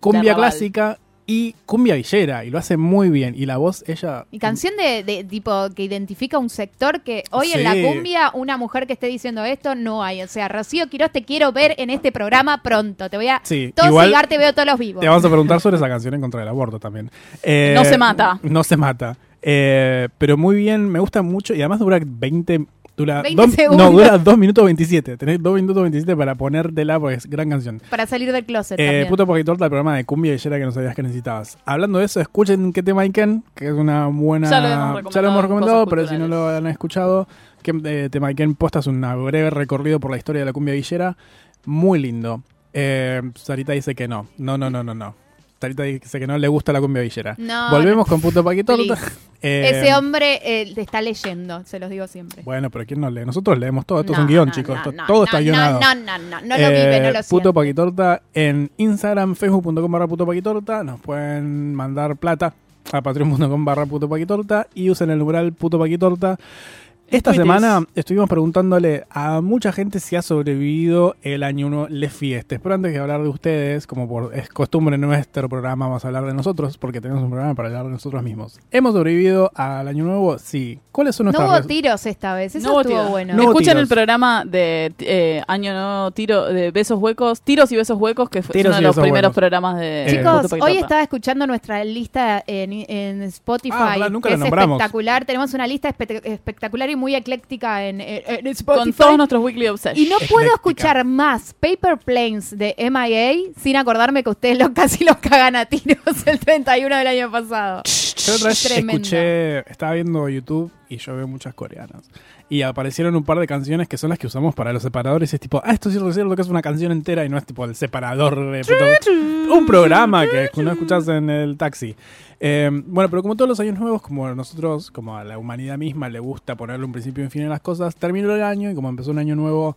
Speaker 9: Cumbia clásica y cumbia villera, y lo hace muy bien. Y la voz, ella...
Speaker 6: Y canción de, de tipo que identifica un sector que hoy en la cumbia una mujer que esté diciendo esto no hay. O sea, Rocío Quiroz te quiero ver en este programa pronto. Te voy a
Speaker 9: Sí,
Speaker 6: todo
Speaker 9: igual-
Speaker 6: cigar, te veo todos los vivos.
Speaker 9: Te vamos a preguntar sobre esa canción en contra del aborto también. Eh,
Speaker 8: No se mata.
Speaker 9: No se mata. Eh, pero muy bien, me gusta mucho y además dura 20... Dura
Speaker 6: 20
Speaker 9: dos-
Speaker 6: segundos.
Speaker 9: no, dura 2 minutos 27. Tenés 2 minutos 27 para ponértela porque es gran canción.
Speaker 6: Para salir del closet
Speaker 9: Eh,
Speaker 6: también.
Speaker 9: puto Poquitorta, el programa de cumbia villera que no sabías que necesitabas. Hablando de eso, escuchen qué tema Iken, que es una buena...
Speaker 8: Ya lo hemos recomendado
Speaker 9: ya lo hemos
Speaker 8: en
Speaker 9: recomendado,
Speaker 8: Cosas
Speaker 9: pero si no lo han escuchado, que eh, tema Iken posta es un breve recorrido por la historia de la cumbia villera. Muy lindo. Eh, Sarita dice que no. No, no, no, no, no. Sarita dice que no le gusta la cumbia villera.
Speaker 6: No,
Speaker 9: Volvemos
Speaker 6: no.
Speaker 9: con puto Paquitorta. Eh,
Speaker 6: Ese hombre eh, te está leyendo, se los digo siempre.
Speaker 9: Bueno, pero ¿quién no lee? Nosotros leemos todo. Esto es un
Speaker 6: guion,
Speaker 9: chicos. todo está guionado.
Speaker 6: No, no, no, no lo vive, no lo
Speaker 9: Eh, Puto
Speaker 6: siente.
Speaker 9: Paquitorta en Instagram, facebook.com barra puto paquitorta. Nos pueden mandar plata a patreon.com barra puto paquitorta y usen el numeral puto paquitorta. Esta semana estuvimos preguntándole a mucha gente si ha sobrevivido el año 1 Les Fiestes. Pero antes de hablar de ustedes, como por, es costumbre en nuestro programa, vamos a hablar de nosotros, porque tenemos un programa para hablar de nosotros mismos. ¿Hemos sobrevivido al año nuevo? Sí. ¿Cuáles son
Speaker 6: No
Speaker 9: nuestras
Speaker 6: hubo
Speaker 9: res-
Speaker 6: tiros esta vez, eso
Speaker 8: No hubo
Speaker 6: estuvo
Speaker 8: tiros.
Speaker 6: bueno.
Speaker 9: No hubo
Speaker 8: Escuchen
Speaker 9: tiros.
Speaker 8: el programa de eh, Año No Tiro, de Besos Huecos, Tiros y Besos Huecos, que fue
Speaker 9: Tiros
Speaker 8: uno de los primeros
Speaker 9: Huecos.
Speaker 8: programas de
Speaker 9: Eh,
Speaker 6: Chicos, hoy estaba escuchando nuestra lista en, en Spotify,
Speaker 9: Ah, claro, nunca
Speaker 6: que
Speaker 9: la
Speaker 6: es
Speaker 9: nombramos.
Speaker 6: espectacular. Tenemos una lista espe- espectacular y muy ecléctica en, en- en Spotify.
Speaker 8: Con todos nuestros Weekly Obsessions.
Speaker 6: Y no puedo escuchar más Paper Planes de MIA sin acordarme que ustedes lo, casi los cagan a tiros el 31 del año pasado.
Speaker 9: Yo otra vez escuché, estaba viendo YouTube y yo veo muchas coreanas. Y aparecieron un par de canciones que son las que usamos para los separadores. Y es tipo, ah, esto sí es cierto que es una canción entera y no es tipo el separador de puto- un programa que no escuchás en el taxi. Eh, bueno, pero como todos los años nuevos, como a nosotros, como a la humanidad misma, le gusta ponerle un principio y un fin a las cosas, terminó el año y como empezó un año nuevo,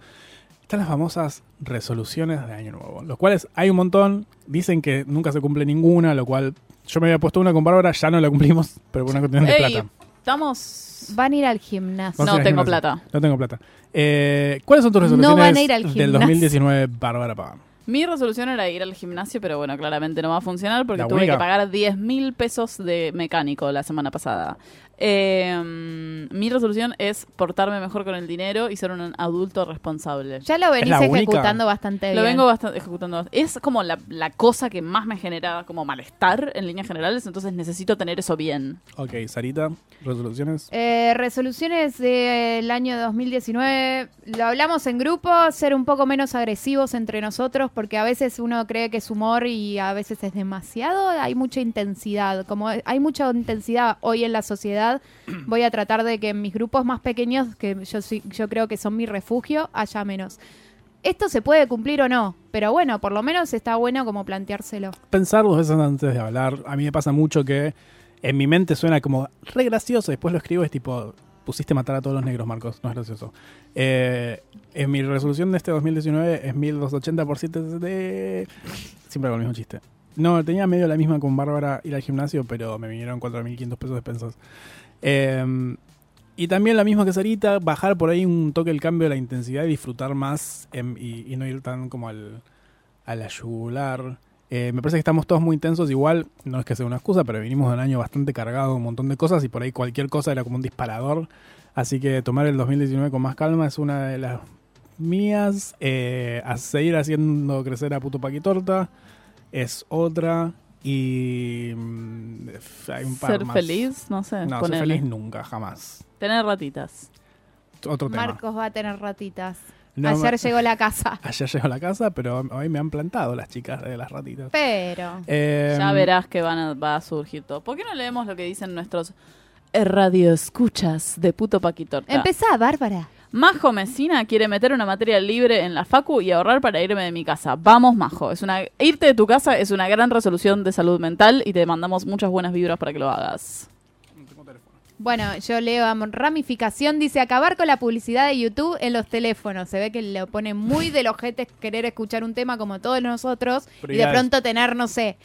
Speaker 9: están las famosas resoluciones de año nuevo. Los cuales hay un montón, dicen que nunca se cumple ninguna, lo cual yo me había puesto una con Bárbara, ya no la cumplimos, pero por una cuestión de plata.
Speaker 8: Estamos...
Speaker 6: Van a ir al gimnasio.
Speaker 8: No tengo
Speaker 9: gimnasio.
Speaker 8: plata.
Speaker 9: No tengo plata. Eh, ¿Cuáles son tus
Speaker 6: No
Speaker 9: resoluciones
Speaker 6: van a ir al
Speaker 9: del
Speaker 6: gimnasio.
Speaker 9: 2019, Bárbara Pava?
Speaker 8: Mi resolución era ir al gimnasio, pero bueno, claramente no va a funcionar porque
Speaker 9: La
Speaker 8: tuve
Speaker 9: única.
Speaker 8: que pagar 10 mil pesos de mecánico la semana pasada. Eh, mi resolución es portarme mejor con el dinero y ser un adulto responsable.
Speaker 6: Ya lo venís
Speaker 9: única?
Speaker 6: ejecutando bastante bien.
Speaker 8: Lo vengo bastante ejecutando. Es como la, la cosa que más me genera como malestar en líneas generales, entonces necesito tener eso bien.
Speaker 9: Ok, Sarita, resoluciones.
Speaker 6: Eh, resoluciones del año 2019. Lo hablamos en grupo, ser un poco menos agresivos entre nosotros, porque a veces uno cree que es humor y a veces es demasiado. Hay mucha intensidad. Como hay mucha intensidad hoy en la sociedad, voy a tratar de que en mis grupos más pequeños, que yo, yo creo que son mi refugio, haya menos. Esto se puede cumplir o no, pero bueno, por lo menos está bueno como planteárselo.
Speaker 9: Pensar dos veces antes de hablar. A mí me pasa mucho que en mi mente suena como re gracioso. Después lo escribo, es tipo, pusiste matar a todos los negros, Marcos. No es gracioso. Eh, en mi resolución de este 2019 es 1280 por 7 de... Siempre hago el mismo chiste. No, tenía medio la misma con Bárbara ir al gimnasio, pero me vinieron 4.500 pesos de expensas. Eh, y también la misma que Sarita, bajar por ahí un toque el cambio de la intensidad y disfrutar más em, y, y no ir tan como al, a la yugular. Eh, me parece que estamos todos muy intensos, igual, no es que sea una excusa, pero venimos de un año bastante cargado, un montón de cosas y por ahí cualquier cosa era como un disparador. Así que tomar el 2019 con más calma es una de las mías. Eh, a seguir haciendo crecer a Puto Paquitorta es otra. Y mm, hay un par
Speaker 8: Ser
Speaker 9: más.
Speaker 8: feliz, no sé.
Speaker 9: No, ser feliz nunca, jamás.
Speaker 8: Tener ratitas.
Speaker 9: Otro tema.
Speaker 6: Marcos va a tener ratitas.
Speaker 9: No,
Speaker 6: Ayer
Speaker 9: ma-
Speaker 6: llegó la casa.
Speaker 9: Ayer llegó a la casa, pero hoy me han plantado las chicas de las ratitas.
Speaker 6: Pero.
Speaker 9: Eh,
Speaker 8: Ya verás que van a- va a surgir todo. ¿Por qué no leemos lo que dicen nuestros radio escuchas de puto Paquitorta?
Speaker 6: Empezá, Bárbara.
Speaker 8: Majo Mesina quiere meter una materia libre en la facu y ahorrar para irme de mi casa. Vamos, Majo. Es una irte de tu casa es una gran resolución de salud mental y te mandamos muchas buenas vibras para que lo hagas.
Speaker 6: Bueno, yo leo a ramificación, dice acabar con la publicidad de YouTube en los teléfonos. Se ve que le pone muy del ojete querer escuchar un tema como todos nosotros y de pronto tener, no sé,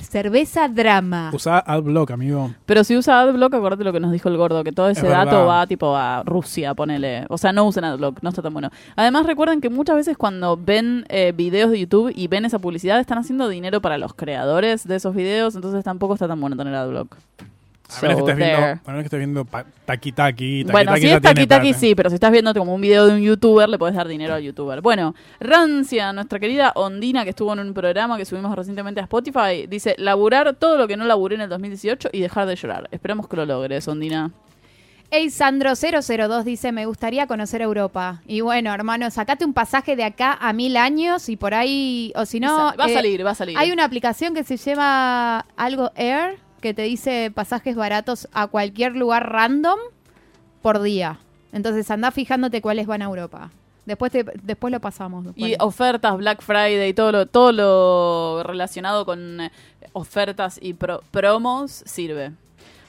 Speaker 6: Cerveza drama.
Speaker 9: Usá AdBlock, amigo.
Speaker 8: Pero si usa AdBlock, acuérdate lo que nos dijo el gordo, que todo ese
Speaker 9: Es
Speaker 8: dato
Speaker 9: verdad.
Speaker 8: va tipo a Rusia, ponele. O sea, no usen AdBlock, no está tan bueno. Además, recuerden que muchas veces cuando ven eh, videos de YouTube y ven esa publicidad, están haciendo dinero para los creadores de esos videos, entonces tampoco está tan bueno tener AdBlock.
Speaker 9: A menos que estés viendo,
Speaker 8: there.
Speaker 9: a menos que estés viendo Taki Taki.
Speaker 8: Bueno,
Speaker 9: Taki
Speaker 8: si es Taki Taki sí, pero si estás viendo como un video de un youtuber, le podés dar dinero al youtuber. Bueno, Rancia, nuestra querida Ondina, que estuvo en un programa que subimos recientemente a Spotify, dice, laburar todo lo que no laburé en el 2018 y dejar de llorar. Esperemos que lo logres, Ondina.
Speaker 6: Eisandro002 dice, me gustaría conocer Europa. Y bueno, hermano, sacate un pasaje de acá a mil años y por ahí, o si no...
Speaker 8: va a
Speaker 6: eh,
Speaker 8: salir, va a salir.
Speaker 6: Hay una aplicación que se llama algo Air, que te dice pasajes baratos a cualquier lugar random por día. Entonces anda fijándote cuáles van a Europa. Después, te- después lo pasamos.
Speaker 8: Y ofertas, Black Friday, todo lo, todo lo relacionado con eh, ofertas y pro- promos sirve.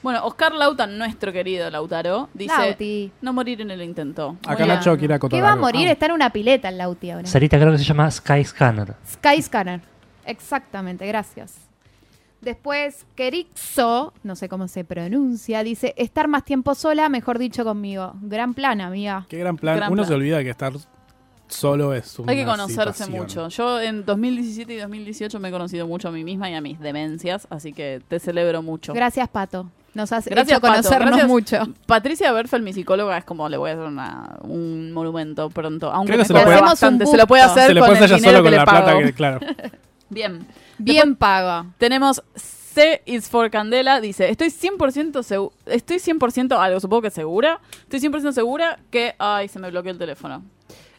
Speaker 8: Bueno, Oscar Lautan, nuestro querido Lautaro, dice
Speaker 6: Lauti.
Speaker 8: no morir en el intento.
Speaker 9: Acá
Speaker 8: Muy
Speaker 9: Nacho
Speaker 8: bien.
Speaker 9: quiere acotar
Speaker 6: ¿Qué va a morir?
Speaker 9: Ah.
Speaker 6: Está en una pileta el Lauti ahora.
Speaker 13: Sarita creo que se llama Skyscanner.
Speaker 6: Skyscanner. Exactamente, gracias. Después, Kerixo, no sé cómo se pronuncia, dice, estar más tiempo sola, mejor dicho conmigo. Gran plan, amiga.
Speaker 9: Qué gran plan.
Speaker 8: Gran
Speaker 9: Uno
Speaker 8: plan.
Speaker 9: se olvida que estar solo es una
Speaker 8: Hay que conocerse
Speaker 9: situación.
Speaker 8: mucho. Yo en 2017 y 2018 me he conocido mucho a mí misma y a mis demencias, así que te celebro mucho.
Speaker 6: Gracias, Pato. Nos has
Speaker 8: Gracias,
Speaker 6: hecho
Speaker 8: Pato.
Speaker 6: conocernos
Speaker 8: Gracias.
Speaker 6: mucho.
Speaker 8: Patricia Berfel, mi psicóloga, es como le voy a hacer una- un monumento pronto. Aunque
Speaker 9: Creo que
Speaker 8: me
Speaker 9: se lo puede-
Speaker 6: un
Speaker 8: bastante. Se lo puede hacer
Speaker 9: Se le
Speaker 8: con
Speaker 9: puede
Speaker 8: el
Speaker 9: hacer ya
Speaker 8: dinero
Speaker 9: solo
Speaker 8: que
Speaker 9: con
Speaker 8: le
Speaker 9: la
Speaker 8: pago.
Speaker 9: plata que, claro.
Speaker 8: Bien.
Speaker 6: Bien paga.
Speaker 8: Tenemos C is for Candela. Dice, estoy 100% segura, estoy 100% algo, supongo que segura. Estoy 100% segura que... Ay, se me bloqueó el teléfono.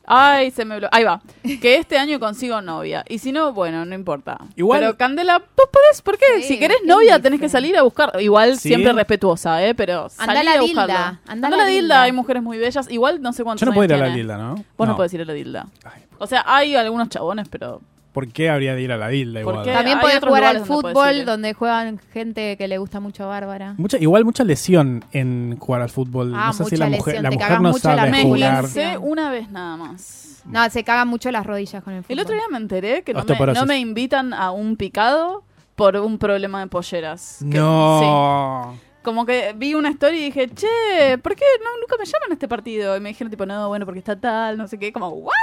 Speaker 8: Ay, se me bloqueó. Ahí va. Que este año consigo novia. Y si no, bueno, no importa.
Speaker 9: Igual-
Speaker 8: Pero Candela, vos podés, ¿por qué?
Speaker 6: Sí,
Speaker 8: si querés
Speaker 6: ¿quién
Speaker 8: novia,
Speaker 6: dice?
Speaker 8: tenés que salir a buscar. Igual
Speaker 9: Sí.
Speaker 8: siempre respetuosa, ¿eh? Pero salí
Speaker 6: a la
Speaker 8: a
Speaker 6: Dilda,
Speaker 8: buscarla.
Speaker 6: andá a la
Speaker 8: la dilda.
Speaker 6: Dilda.
Speaker 8: Hay mujeres muy bellas. Igual no sé cuántos
Speaker 9: Yo no puedo ir a la dilda, ¿no?
Speaker 8: Vos no. podés ir a la dilda.
Speaker 9: Ay,
Speaker 8: O sea, hay algunos chabones, pero...
Speaker 9: ¿Por qué habría de ir a la dilda
Speaker 8: ¿Por
Speaker 9: igual?
Speaker 6: También podés jugar al
Speaker 8: lugares donde
Speaker 6: fútbol,
Speaker 8: ir.
Speaker 6: donde juegan gente que le gusta mucho a Bárbara.
Speaker 9: Mucha, igual mucha lesión en jugar al fútbol.
Speaker 6: Ah,
Speaker 9: no sé si
Speaker 6: mucha
Speaker 9: la mujer,
Speaker 6: lesión,
Speaker 9: la mujer no
Speaker 6: mucho la
Speaker 9: sabe
Speaker 8: Me
Speaker 9: jugar.
Speaker 8: hice una vez nada más.
Speaker 6: No, se cagan mucho las rodillas con el fútbol.
Speaker 8: El otro día me enteré que no me, no me invitan a un picado por un problema de polleras. Que- sí.
Speaker 9: No.
Speaker 8: Como que vi una story y dije, che, ¿por qué no, nunca me llaman a este partido? Y me dijeron, tipo, no, bueno, porque está tal, no sé qué. Como, ¿what?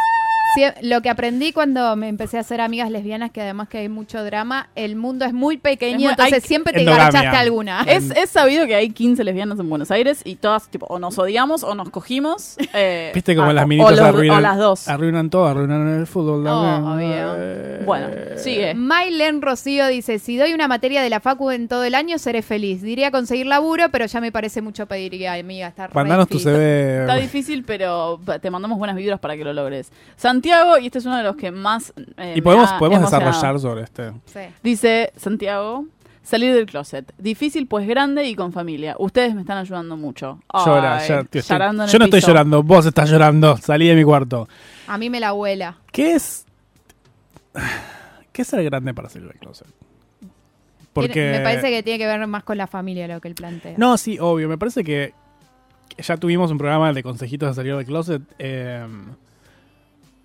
Speaker 6: Sí, lo que aprendí cuando me empecé a hacer amigas lesbianas, que además que hay mucho drama, el mundo es muy pequeño,
Speaker 8: Es muy-
Speaker 6: entonces
Speaker 8: hay-
Speaker 6: siempre te
Speaker 9: Endogamia.
Speaker 6: garchaste alguna.
Speaker 8: Es, es sabido que hay 15 lesbianas en Buenos Aires y todas, tipo, o nos odiamos o nos cogimos. eh,
Speaker 9: Viste como
Speaker 8: a-
Speaker 9: las
Speaker 8: o
Speaker 9: minitas
Speaker 8: los-
Speaker 9: arruinan,
Speaker 8: O las dos.
Speaker 9: arruinan todo, arruinan el fútbol
Speaker 6: obvio.
Speaker 9: Eh,
Speaker 8: Bueno, sigue.
Speaker 6: Mailen Rocío dice, si doy una materia de la facu en todo el año, seré feliz. Diría conseguir laburo, pero ya me parece mucho pedir, y, amiga, está
Speaker 9: Mandanos tu. CV.
Speaker 8: Está difícil, pero te mandamos buenas vibras para que lo logres. Santiago, y este es uno de los que más. eh,
Speaker 9: y
Speaker 8: me
Speaker 9: podemos,
Speaker 8: ha
Speaker 9: podemos
Speaker 8: emocionado.
Speaker 9: desarrollar sobre este.
Speaker 6: Sí.
Speaker 8: Dice Santiago, salir del closet. Difícil, pues grande y con familia. Ustedes me están ayudando mucho.
Speaker 9: Llora, ya, tío, estoy-
Speaker 8: llorando en
Speaker 9: yo no estoy
Speaker 8: piso.
Speaker 9: llorando, vos estás llorando. Salí de mi cuarto.
Speaker 6: A mí me la abuela.
Speaker 9: ¿Qué es? ¿Qué es ser grande para salir del closet? Porque
Speaker 6: Me parece que tiene que ver más con la familia lo que él plantea.
Speaker 9: No, sí, obvio. Me parece que que ya tuvimos un programa de consejitos de salir del closet. eh,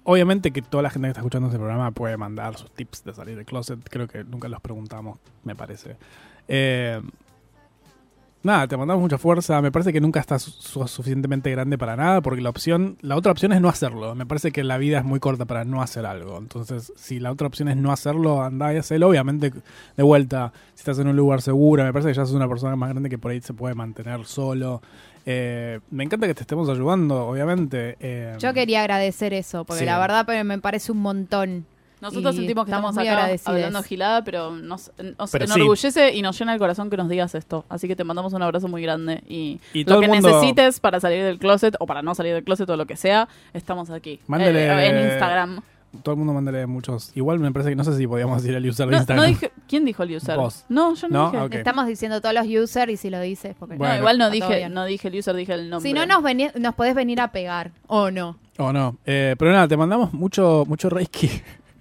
Speaker 9: obviamente que toda la gente que está escuchando este programa puede mandar sus tips de salir del closet. Creo que nunca los preguntamos, me parece. Eh, nada, te mandamos mucha fuerza. Me parece que nunca estás su- su- suficientemente grande para nada, porque la opción, la otra opción es no hacerlo. Me parece que la vida es muy corta para no hacer algo. Entonces, si la otra opción es no hacerlo, andá y hacelo. Obviamente, de vuelta, si estás en un lugar seguro, me parece que ya sos una persona más grande que por ahí se puede mantener solo. Eh, me encanta que te estemos ayudando, obviamente. eh,
Speaker 6: Yo quería agradecer eso, porque
Speaker 9: Sí.
Speaker 6: la verdad me parece un montón.
Speaker 8: Nosotros
Speaker 6: Y
Speaker 8: sentimos que estamos,
Speaker 6: muy
Speaker 8: acá
Speaker 6: agradecidas.
Speaker 8: hablando gilada, pero nos, nos
Speaker 9: Pero sí.
Speaker 8: enorgullece y nos llena el corazón que nos digas esto. Así que te mandamos un abrazo muy grande y,
Speaker 9: Y todo
Speaker 8: lo que
Speaker 9: mundo-
Speaker 8: necesites para salir del closet o para no salir del closet o lo que sea, estamos aquí.
Speaker 9: Mándele-
Speaker 8: Eh, en Instagram.
Speaker 9: Todo el mundo mándale muchos. Igual me parece que no sé si podíamos decir el user de
Speaker 8: No,
Speaker 9: Instagram.
Speaker 8: no dije, ¿Quién dijo el user?
Speaker 9: Vos.
Speaker 8: No, yo no,
Speaker 9: No,
Speaker 8: dije.
Speaker 6: Estamos diciendo todos los users y si lo dices, porque
Speaker 9: Bueno.
Speaker 8: No, igual no dije, no dije el user, dije el nombre.
Speaker 6: Si no, nos, veni- nos podés venir a pegar, ¿o no?
Speaker 9: O no. Eh, pero nada, te mandamos mucho, mucho Reiki.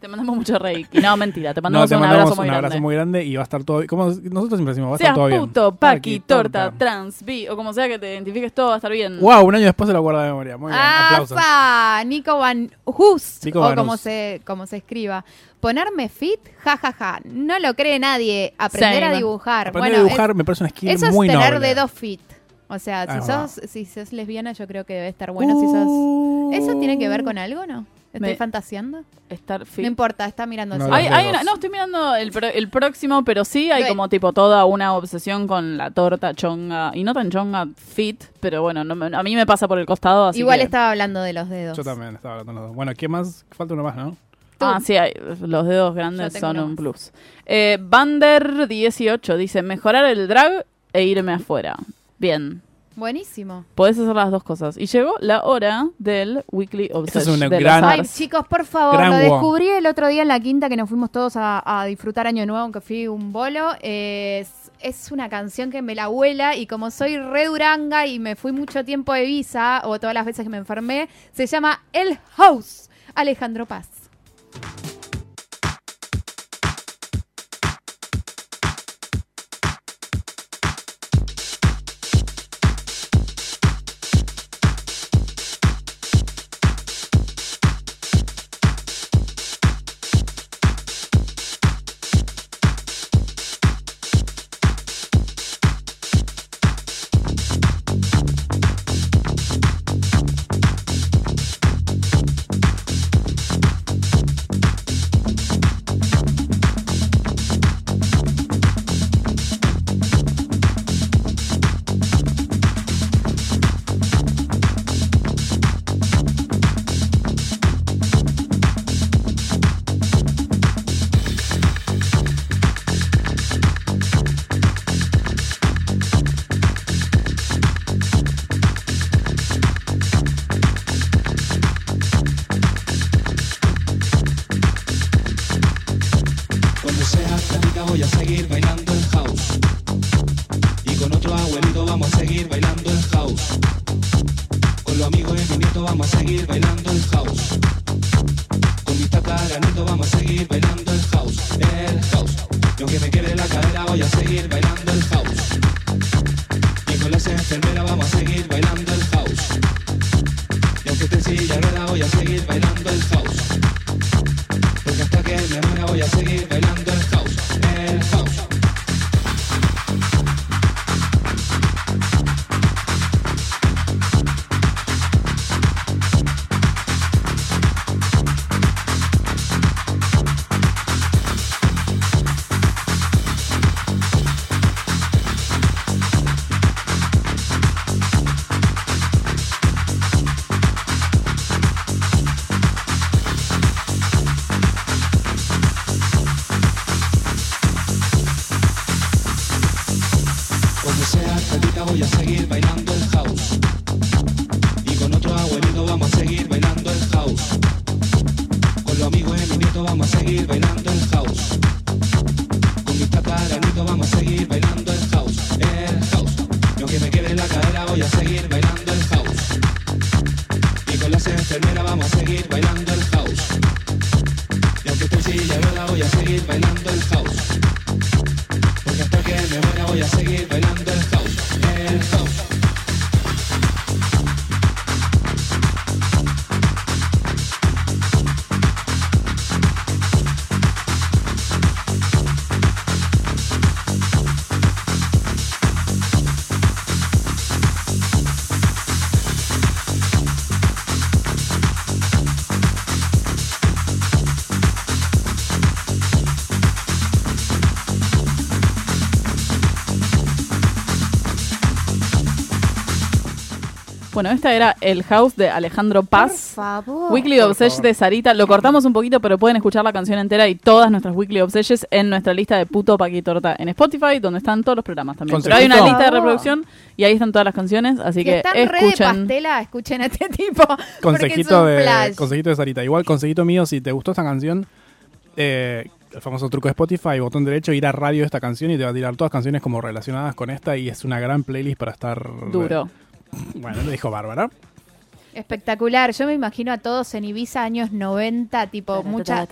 Speaker 8: Te mandamos mucho reiki. No, mentira, te
Speaker 9: No,
Speaker 8: mandamos
Speaker 9: te
Speaker 8: un
Speaker 9: mandamos
Speaker 8: abrazo muy
Speaker 9: un
Speaker 8: grande.
Speaker 9: abrazo muy grande y va a estar todo como nosotros siempre decimos, va a
Speaker 8: Seas
Speaker 9: estar todo bien.
Speaker 8: puto, paqui, torta, trans, bi, o como sea que te identifiques todo, va a estar bien.
Speaker 9: Wow, un año después se lo guarda de memoria. Muy bien, aplausos.
Speaker 6: ¡Asa! Nico Van Hus,
Speaker 9: Nico
Speaker 6: o
Speaker 9: Van
Speaker 6: como
Speaker 9: Hus.
Speaker 6: se, como se escriba. Ponerme fit, jajaja. No lo cree nadie. Aprender a dibujar.
Speaker 9: Aprender
Speaker 6: bueno,
Speaker 9: a dibujar
Speaker 6: es-
Speaker 9: me parece una skill
Speaker 6: eso
Speaker 9: muy
Speaker 6: es tener
Speaker 9: noble.
Speaker 6: dedos fit. O sea, si sos, si sos lesbiana, yo creo que debe estar bueno. si sos... ¿Eso tiene que ver con algo, no? ¿Estoy
Speaker 8: Me-
Speaker 6: fantaseando?
Speaker 8: Estar fit.
Speaker 6: No importa, está mirando
Speaker 9: No,
Speaker 8: Hay-
Speaker 6: celular.
Speaker 8: hay una- no, estoy mirando el, pro- el próximo, pero sí hay como tipo toda una obsesión con la torta chonga. Y no tan chonga fit, pero bueno, no a mí me pasa por el costado. Así
Speaker 6: Igual
Speaker 8: que-
Speaker 6: estaba hablando de los dedos.
Speaker 9: Yo también estaba hablando de los dos. Bueno, ¿qué más? Falta uno más, ¿no?
Speaker 8: Ah, sí, hay- los dedos grandes son un plus. Eh, Bander18 dice, mejorar el drag e irme afuera. Bien,
Speaker 6: Buenísimo.
Speaker 8: podés hacer las dos cosas. Y llegó la hora del Weekly Obsession.
Speaker 9: una
Speaker 8: de
Speaker 9: gran-
Speaker 6: Ay, chicos, por favor,
Speaker 9: Gran
Speaker 6: lo
Speaker 9: wow.
Speaker 6: descubrí el otro día en la quinta que nos fuimos todos a, a disfrutar Año Nuevo, aunque fui un bolo. Es, es una canción que me la abuela y como soy re duranga y me fui mucho tiempo de visa, o todas las veces que me enfermé, se llama El House, Alejandro Paz.
Speaker 8: Bueno, esta era El House de Alejandro Paz.
Speaker 6: Por favor.
Speaker 8: Weekly Obsession de Sarita. Lo cortamos un poquito, pero pueden escuchar la canción entera y todas nuestras Weekly Obsessions en nuestra lista de Puto Paqui Torta en Spotify, donde están todos los programas también. Pero hay una lista de reproducción y ahí están todas las canciones, así
Speaker 6: Si
Speaker 8: que
Speaker 6: están re de
Speaker 8: escuchen.
Speaker 6: pastela, escuchen a este tipo.
Speaker 9: Consejito de,
Speaker 6: flash.
Speaker 9: consejito de Sarita. Igual, consejito mío, si te gustó esta canción, eh, el famoso truco de Spotify, botón derecho, ir a radio de esta canción y te va a tirar todas canciones como relacionadas con esta y es una gran playlist para estar...
Speaker 8: Duro.
Speaker 9: Bueno, lo dijo Bárbara.
Speaker 6: Espectacular. Yo me imagino a todos en Ibiza años 90, tipo mucha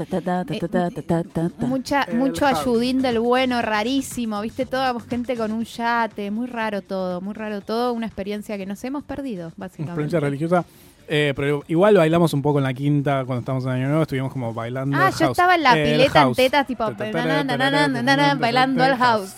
Speaker 6: mucha mucho ayudín del bueno, rarísimo, ¿viste? Toda gente con un yate, muy raro todo, muy raro todo, una experiencia que nos hemos perdido,
Speaker 9: Una
Speaker 6: básicamente.
Speaker 9: experiencia religiosa. Eh, pero igual bailamos un poco en la quinta cuando estábamos en Año Nuevo, estuvimos como bailando.
Speaker 6: Ah, yo
Speaker 9: house.
Speaker 6: estaba en la pileta en tetas, tipo bailando el house.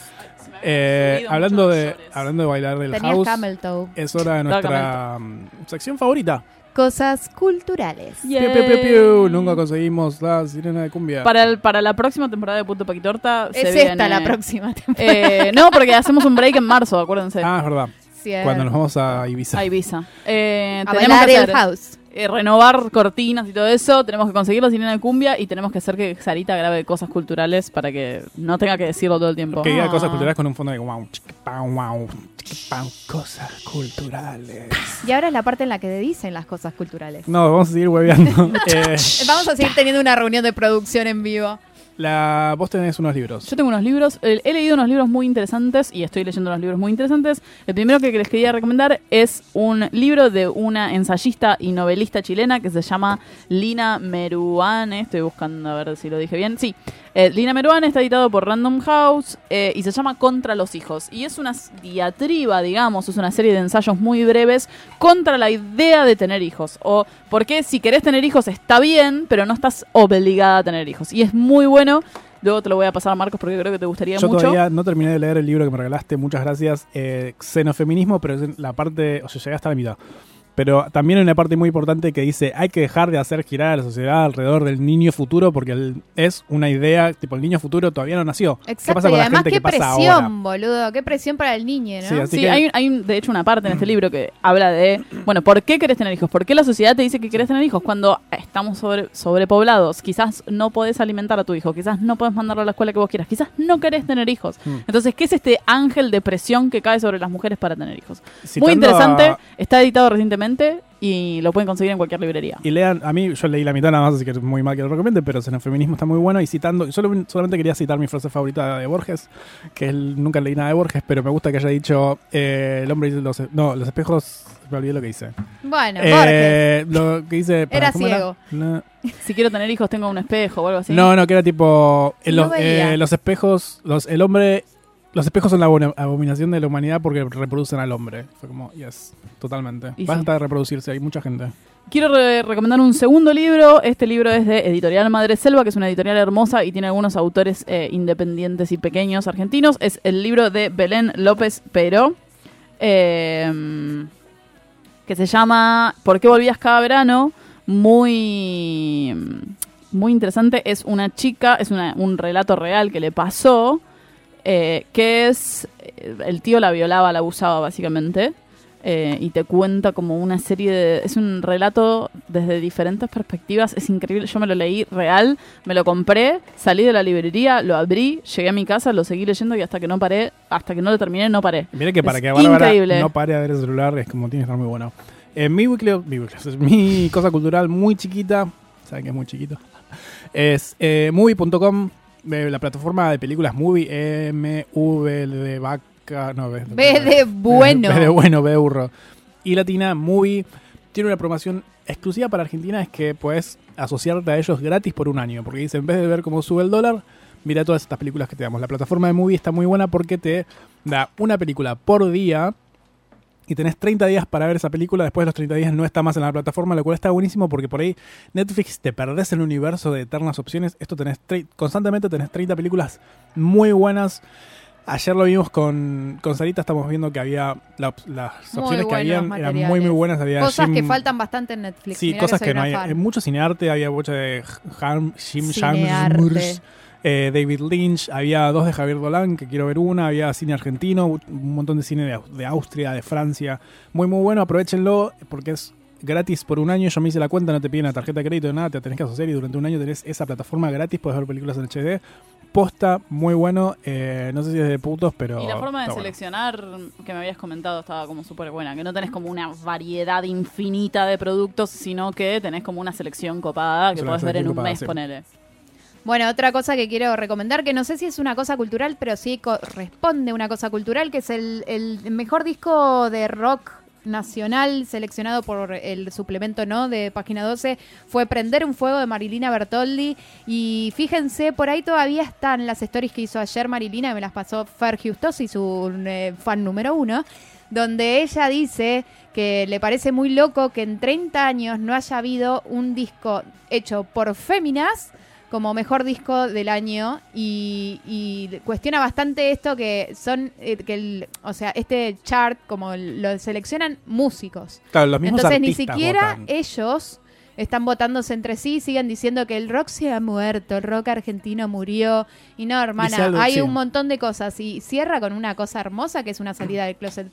Speaker 9: Eh, hablando, de, hablando de bailar del
Speaker 6: Tenías
Speaker 9: house,
Speaker 6: camel toe.
Speaker 9: es hora de nuestra mm, sección favorita.
Speaker 6: Cosas culturales.
Speaker 9: Piu, piu, piu, piu. Nunca conseguimos la sirena de cumbia.
Speaker 8: Para, el- para la próxima temporada de Punto Paquitorta
Speaker 6: Es
Speaker 8: se
Speaker 6: esta
Speaker 8: viene-
Speaker 6: la próxima temporada.
Speaker 8: Eh, no, porque hacemos un break en marzo, acuérdense.
Speaker 9: Ah, es verdad.
Speaker 6: Cierto.
Speaker 9: Cuando nos vamos a Ibiza.
Speaker 8: A Ibiza. Eh,
Speaker 6: A
Speaker 8: tenemos
Speaker 6: bailar
Speaker 8: que
Speaker 6: el
Speaker 8: hacer,
Speaker 6: house.
Speaker 8: Eh, renovar cortinas y todo eso. Tenemos que conseguir la sirena de cumbia y tenemos que hacer que Sarita grabe cosas culturales para que no tenga que decirlo todo el tiempo.
Speaker 9: Que diga
Speaker 8: Ah.
Speaker 9: cosas culturales con un fondo de wow, chiquipam, wow, chiquipam, cosas culturales.
Speaker 6: Y ahora es la parte en la que dicen las cosas culturales.
Speaker 9: No, vamos a seguir hueveando. Eh,
Speaker 6: Vamos a seguir teniendo una reunión de producción en vivo.
Speaker 9: La, vos tenés unos libros.
Speaker 8: Yo tengo unos libros, he leído unos libros muy interesantes y estoy leyendo unos libros muy interesantes. El primero que les quería recomendar es un libro de una ensayista y novelista chilena que se llama Lina Meruane. Estoy buscando a ver si lo dije bien. Sí, eh, Lina Meruane está editado por Random House eh, y se llama Contra los hijos. Y es una diatriba, digamos, es una serie de ensayos muy breves contra la idea de tener hijos. O porque si querés tener hijos está bien, pero no estás obligada a tener hijos. Y es muy bueno. Luego te lo voy a pasar a Marcos porque creo que te gustaría
Speaker 9: Yo
Speaker 8: mucho.
Speaker 9: todavía no terminé de leer el libro que me regalaste, muchas gracias. Eh, xenofeminismo, pero es la parte, o sea, llegué hasta la mitad. Pero también hay una parte muy importante que dice, hay que dejar de hacer girar a la sociedad alrededor del niño futuro porque el- es una idea, tipo, el niño futuro todavía no nació. ¿Qué
Speaker 6: Exacto,
Speaker 9: pasa
Speaker 6: y
Speaker 9: con la
Speaker 6: además
Speaker 9: gente
Speaker 6: qué
Speaker 9: que pasa
Speaker 6: presión,
Speaker 9: ahora?
Speaker 6: boludo, qué presión para el niño, ¿no?
Speaker 9: Sí, así
Speaker 8: Sí,
Speaker 9: que-
Speaker 8: hay, un- hay de hecho una parte en este libro que habla de, bueno, ¿por qué querés tener hijos? ¿Por qué la sociedad te dice que querés tener hijos cuando estamos sobre, sobrepoblados? Quizás no podés alimentar a tu hijo, quizás no podés mandarlo a la escuela que vos quieras, quizás no querés tener hijos.
Speaker 9: Hmm.
Speaker 8: Entonces, ¿qué es este ángel de presión que cae sobre las mujeres para tener hijos?
Speaker 9: Citando
Speaker 8: Muy interesante, está editado recientemente y lo pueden conseguir en cualquier librería.
Speaker 9: Y lean, a mí yo leí la mitad nada más, así que es muy mal que lo recomiende, pero xenofeminismo está muy bueno. Y citando, solo, solamente quería citar mi frase favorita de Borges, que él, nunca leí nada de Borges, pero me gusta que haya dicho, eh, el hombre dice los, no, los espejos, me olvidé lo que dice.
Speaker 6: Bueno, Borges.
Speaker 9: Eh, lo que dice...
Speaker 6: Era
Speaker 9: ¿cómo
Speaker 6: ciego.
Speaker 9: No,
Speaker 8: Si quiero tener hijos, tengo un espejo o algo así.
Speaker 9: no, no, que era tipo,
Speaker 6: no
Speaker 9: los, eh, los espejos, los, el hombre... Los espejos son la abominación de la humanidad porque reproducen al hombre. Fue como, yes, totalmente.
Speaker 8: Y
Speaker 9: Basta
Speaker 8: sí.
Speaker 9: de reproducirse, hay mucha gente.
Speaker 8: Quiero re- recomendar un segundo libro. Este libro es de Editorial Madre Selva, que es una editorial hermosa y tiene algunos autores eh, independientes y pequeños argentinos. Es el libro de Belén López Pero, eh, que se llama ¿Por qué volvías cada verano? Muy, muy interesante. Es una chica, es una- un relato real que le pasó, eh, que es, eh, el tío la violaba, la abusaba básicamente. eh, y te cuenta como una serie de... Es un relato desde diferentes perspectivas, es increíble, yo me lo leí real, me lo compré, salí de la librería, lo abrí, llegué a mi casa, lo seguí leyendo y hasta que no paré, hasta que no lo terminé, no paré.
Speaker 9: Mira que para
Speaker 8: Es
Speaker 9: que Bárbara no pare de ver el celular es como tiene que estar muy bueno. Eh, mi weekly, mi, weekly, es mi cosa cultural muy chiquita, saben que es muy chiquito, es eh, movie.com, la plataforma de películas Movie, M, V de vaca, no, B,
Speaker 6: B de bueno.
Speaker 9: B de bueno, B de burro. Y Latina Movie tiene una promoción exclusiva para Argentina, es que puedes asociarte a ellos gratis por un año, porque dice, en vez de ver cómo sube el dólar, mira todas estas películas que te damos. La plataforma de Movie está muy buena porque te da una película por día y tenés 30 días para ver esa película. Después de los 30 días no está más en la plataforma, lo cual está buenísimo porque por ahí Netflix te perdés el universo de eternas opciones. Esto tenés constantemente tenés 30 películas muy buenas. Ayer lo vimos con, con Sarita, estamos viendo que había la- las opciones que habían eran muy muy buenas. Había
Speaker 6: Cosas que faltan bastante en Netflix.
Speaker 9: Sí,
Speaker 6: Mirá
Speaker 9: cosas que, no hay.
Speaker 6: fan.
Speaker 9: En mucho cinearte había mucho de Ham- Jim
Speaker 6: Cinearte.
Speaker 9: Eh, David Lynch, había dos de Javier Dolan, que quiero ver una, había cine argentino, un montón de cine de, de Austria, de Francia. Muy, muy bueno, aprovechenlo porque es gratis por un año. Yo me hice la cuenta, no te piden la tarjeta de crédito, nada, te tenés que asociar y durante un año tenés esa plataforma gratis, puedes ver películas en HD. Posta, muy bueno. eh, no sé si es de putos, pero.
Speaker 8: Y la forma de
Speaker 9: bueno.
Speaker 8: seleccionar que me habías comentado estaba como súper buena, que no tenés como una variedad infinita de productos, sino que tenés como una selección copada que
Speaker 9: una
Speaker 8: podés ver en un
Speaker 9: copada,
Speaker 8: mes,
Speaker 9: sí.
Speaker 8: ponele.
Speaker 6: Bueno, otra cosa que quiero recomendar, que no sé si es una cosa cultural, pero sí corresponde a una cosa cultural, que es el, el mejor disco de rock nacional seleccionado por el suplemento no de página 12 fue Prender un fuego de Marilina Bertoldi. Y fíjense, por ahí todavía están las stories que hizo ayer Marilina, me las pasó Fer Justosi, su eh, fan número uno, donde ella dice que le parece muy loco que en 30 años no haya habido un disco hecho por féminas como mejor disco del año y, y cuestiona bastante esto que son eh, que el, o sea este chart como lo seleccionan músicos.
Speaker 9: Claro, los mismos
Speaker 6: entonces ni siquiera
Speaker 9: votan.
Speaker 6: ellos están votándose entre sí siguen diciendo que el rock se ha muerto el rock argentino murió. Y no hermana hay un montón de cosas. Y cierra con una cosa hermosa que es una salida del closet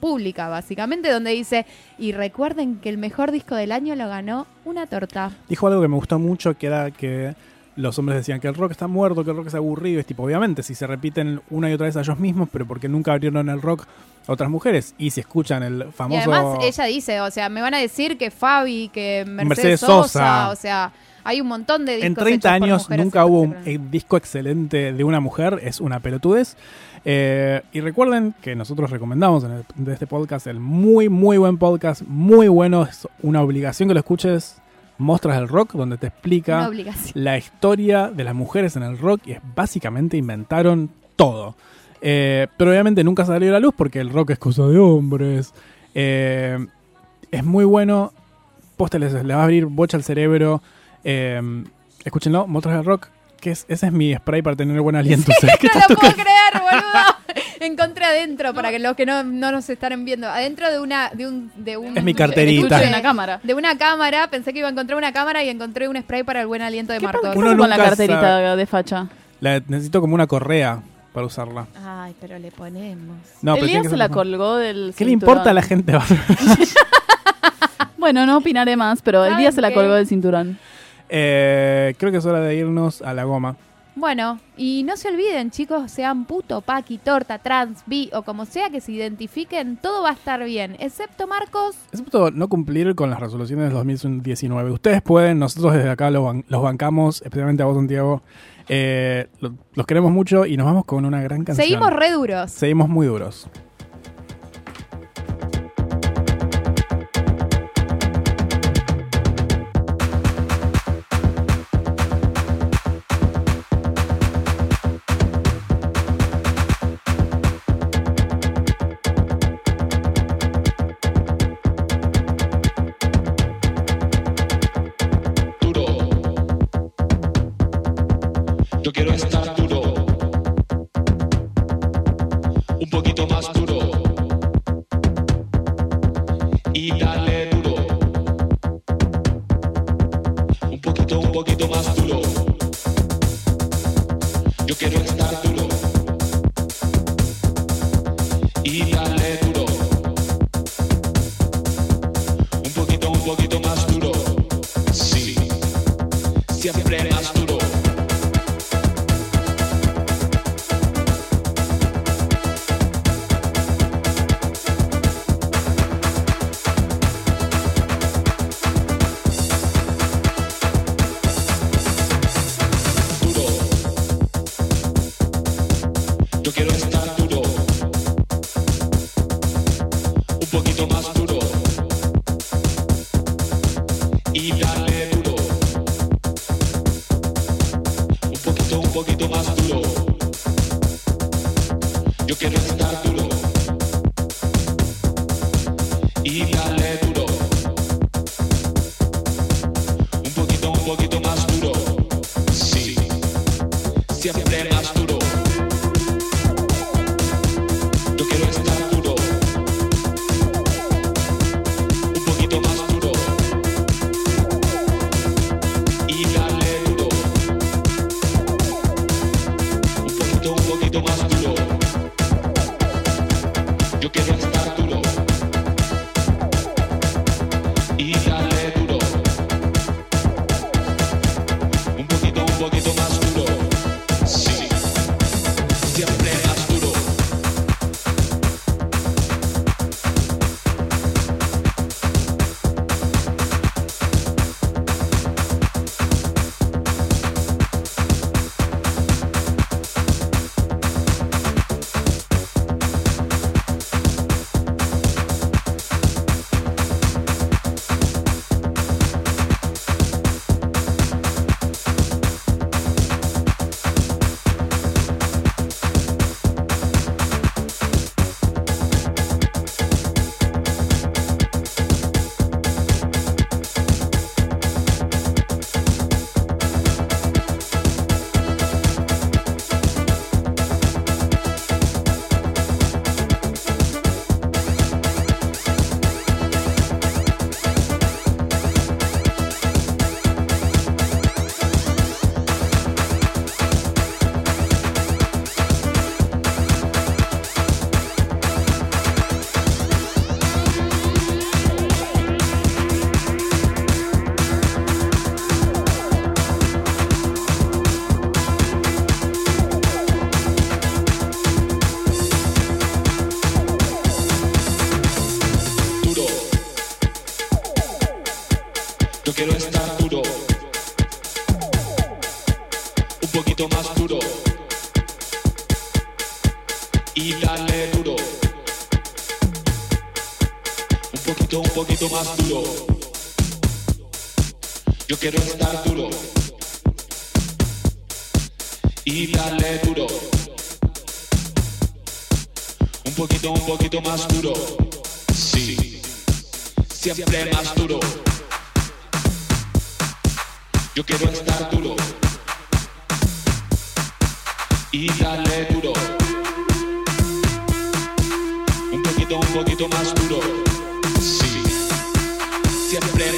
Speaker 6: pública básicamente donde dice y recuerden que el mejor disco del año lo ganó una torta
Speaker 9: Dijo algo que me gustó mucho, que era que los hombres decían que el rock está muerto, que el rock es aburrido. Es tipo, obviamente, si se repiten una y otra vez a ellos mismos, pero porque nunca abrieron el rock a otras mujeres. Y si escuchan el
Speaker 6: Y
Speaker 9: famoso...
Speaker 6: además ella dice, o sea, me van a decir que Fabi, que Mercedes,
Speaker 9: Mercedes
Speaker 6: Sosa,
Speaker 9: Sosa.
Speaker 6: o sea, hay un montón de discos
Speaker 9: en 30
Speaker 6: hechos por
Speaker 9: años
Speaker 6: mujeres
Speaker 9: nunca hubo un eh, disco excelente de una mujer, es una pelotudez. Eh, y recuerden que nosotros recomendamos en el- de este podcast el muy, muy buen podcast, muy bueno, es una obligación que lo escuches, Mostras del Rock, donde te explica la historia de las mujeres en el rock y es básicamente inventaron todo. Eh, pero obviamente nunca salió a la luz porque el rock es cosa de hombres. Eh, es muy bueno. Posta les, le va a abrir bocha al cerebro. Eh, escúchenlo, Mostras del Rock. Que es, ese es mi spray para tener buen aliento. ¿Sabes qué
Speaker 6: no lo puedo creer, boludo. Encontré adentro, para que los que no, no nos están viendo, adentro de una, de un, de un
Speaker 9: Es mi carterita.
Speaker 8: De una cámara.
Speaker 6: De una cámara, pensé que iba a encontrar una cámara y encontré un spray para el buen aliento de Martos.
Speaker 8: ¿Qué pasa con la carterita
Speaker 9: sabe.
Speaker 8: de facha?
Speaker 9: La- necesito como una correa para usarla.
Speaker 6: Ay, pero le ponemos.
Speaker 9: No,
Speaker 8: Elías
Speaker 9: que
Speaker 8: se la colgó del
Speaker 9: ¿Qué le importa a la gente?
Speaker 8: Bueno, no opinaré más, pero
Speaker 6: ¿Saben
Speaker 8: Elías se la colgó del cinturón.
Speaker 9: Eh, creo que es hora de irnos a la goma.
Speaker 6: Bueno, y no se olviden, chicos, sean puto, paqui, torta, trans, bi o como sea que se identifiquen, todo va a estar bien, excepto Marcos.
Speaker 9: Excepto no cumplir con las resoluciones del 2019. Ustedes pueden, nosotros desde acá los, ban- los bancamos, especialmente a vos, Santiago. Eh, lo- los queremos mucho y nos vamos con una gran canción.
Speaker 6: Seguimos re duros.
Speaker 9: Seguimos muy duros.
Speaker 14: Yo quiero estar más duro. Yo quiero estar duro. Y dale duro. Un poquito, un poquito más duro. Sí. Siempre más duro. Yo quiero estar duro. Y dale duro. Un poquito, un poquito más duro. Sí. Siempre